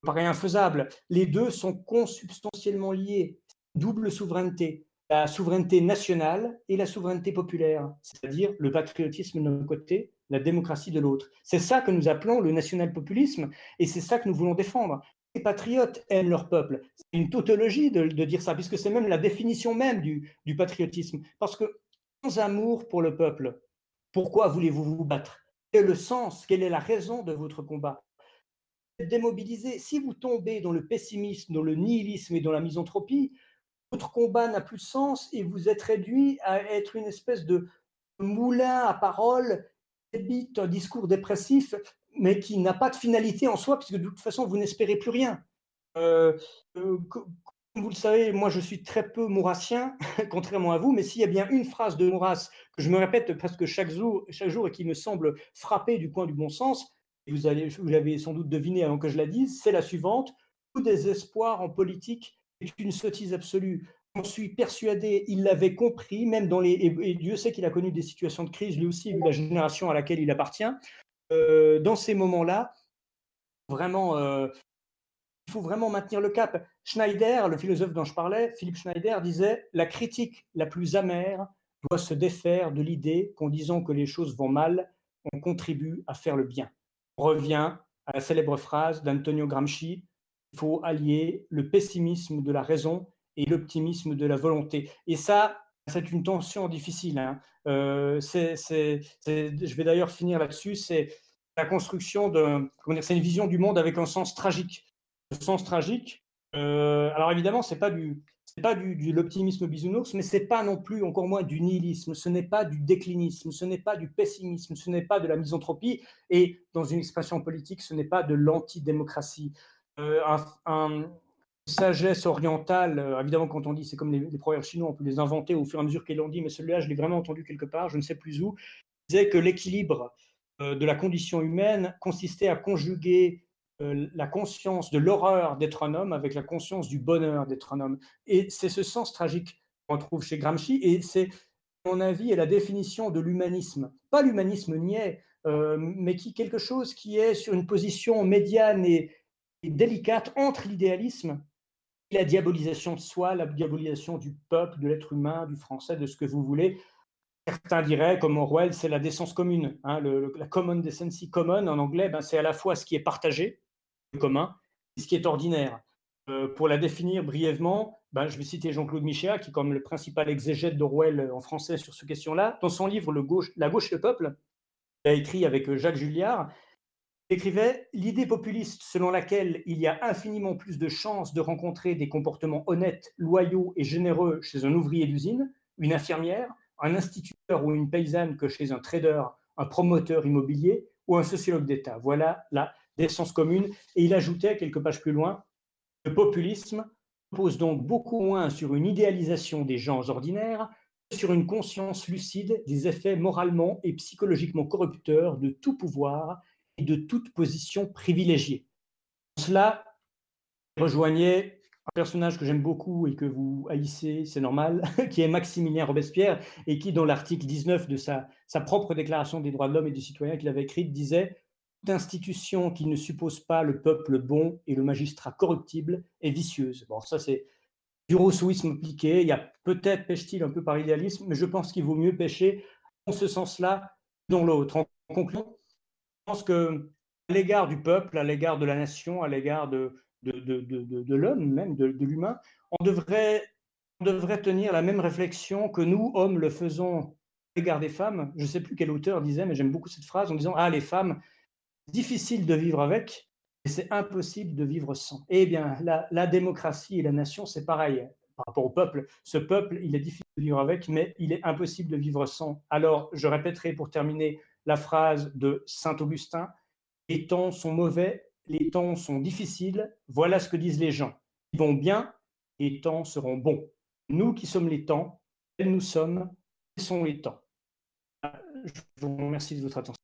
paraît infaisable. Les deux sont consubstantiellement liés. Double souveraineté. La souveraineté nationale et la souveraineté populaire, c'est-à-dire le patriotisme d'un côté, la démocratie de l'autre. C'est ça que nous appelons le national-populisme et c'est ça que nous voulons défendre. Les patriotes aiment leur peuple. C'est une tautologie de, dire ça, puisque c'est même la définition même du patriotisme. Parce que sans amour pour le peuple, pourquoi voulez-vous vous battre? Quel est le sens? Quelle est la raison de votre combat? Démobilisé. Si vous tombez dans le pessimisme, dans le nihilisme et dans la misanthropie, votre combat n'a plus de sens et vous êtes réduit à être une espèce de moulin à parole, un discours dépressif, mais qui n'a pas de finalité en soi, puisque de toute façon, vous n'espérez plus rien. Euh, euh, comme vous le savez, moi je suis très peu maurassien, contrairement à vous, mais s'il y a bien une phrase de Maurras que je me répète presque chaque jour, chaque jour et qui me semble frapper du coin du bon sens, vous, vous l'avez sans doute deviné avant que je la dise, c'est la suivante. Tout désespoir en politique est une sottise absolue. J'en suis persuadé, il l'avait compris, même dans les. Et, Dieu sait qu'il a connu des situations de crise, lui aussi, vu la génération à laquelle il appartient. Euh, dans ces moments-là, vraiment, euh, il faut vraiment maintenir le cap. Schneider, le philosophe dont je parlais, Philippe Schneider, disait La critique la plus amère doit se défaire de l'idée qu'en disant que les choses vont mal, on contribue à faire le bien revient à la célèbre phrase d'Antonio Gramsci, il faut allier le pessimisme de la raison et l'optimisme de la volonté. Et ça, c'est une tension difficile. Hein. Euh, je vais d'ailleurs finir là-dessus. C'est la construction de, une vision du monde avec un sens tragique. Le sens tragique. Euh, alors évidemment, c'est pas du, n'est pas du, de l'optimisme bisounours, mais c'est pas non plus, encore moins, du nihilisme, ce n'est pas du déclinisme, ce n'est pas du pessimisme, ce n'est pas de la misanthropie, et dans une expression politique, ce n'est pas de l'antidémocratie. Euh, un, sagesse orientale. Euh, évidemment, quand on dit c'est comme les, les, proverbes chinois, on peut les inventer au fur et à mesure qu'ils l'ont dit, mais celui-là, je l'ai vraiment entendu quelque part, je ne sais plus où. Disait que l'équilibre euh, de la condition humaine consistait à conjuguer euh, la conscience de l'horreur d'être un homme avec la conscience du bonheur d'être un homme. Et c'est ce sens tragique qu'on trouve chez Gramsci, et c'est, à mon avis, est la définition de l'humanisme. Pas l'humanisme niais, mais qui quelque chose qui est sur une position médiane et délicate entre l'idéalisme la diabolisation de soi, la diabolisation du peuple, de l'être humain, du français, de ce que vous voulez. Certains diraient, comme Orwell, c'est la décence commune. Hein, la common decency common en anglais, ben, c'est à la fois ce qui est partagé, le commun, ce qui est ordinaire. Euh, pour la définir brièvement, ben, je vais citer Jean-Claude Michéa, qui est comme le principal exégète d'Orwell en français sur cette question-là. Dans son livre gauche, La gauche et le peuple, il a écrit avec Jacques Julliard, écrivait L'idée populiste selon laquelle il y a infiniment plus de chances de rencontrer des comportements honnêtes, loyaux et généreux chez un ouvrier d'usine, une infirmière, un instituteur ou une paysanne que chez un trader, un promoteur immobilier ou un sociologue d'État. Voilà la décence commune. Et il ajoutait, quelques pages plus loin, le populisme repose donc beaucoup moins sur une idéalisation des gens ordinaires que sur une conscience lucide des effets moralement et psychologiquement corrupteurs de tout pouvoir de toute position privilégiée. Cela rejoignait un personnage que j'aime beaucoup et que vous haïssez, c'est normal, qui est Maximilien Robespierre, et qui, dans l'article 19 de sa, sa propre déclaration des droits de l'homme et du citoyen qu'il avait écrite, disait Toute institution qui ne suppose pas le peuple bon et le magistrat corruptible est vicieuse. Bon, ça, c'est du rousseauisme appliqué. Il y a peut-être pêche-t-il un peu par idéalisme, mais je pense qu'il vaut mieux pêcher en ce sens-là dans l'autre. En conclusion, pense que à l'égard du peuple, à l'égard de la nation, à l'égard de, de, de, de l'homme même, de, l'humain, on devrait, on devrait tenir la même réflexion que nous, hommes, le faisons à l'égard des femmes. Je ne sais plus quel auteur disait, mais j'aime beaucoup cette phrase en disant Ah, les femmes, difficile de vivre avec, et c'est impossible de vivre sans. Eh bien, la, démocratie et la nation, c'est pareil par rapport au peuple. Ce peuple, il est difficile de vivre avec, mais il est impossible de vivre sans. Alors, je répéterai pour terminer la phrase de Saint Augustin, les temps sont mauvais, les temps sont difficiles, voilà ce que disent les gens. Ils vont bien, les temps seront bons. Nous qui sommes les temps, nous sommes, sont les temps. Je vous remercie de votre attention.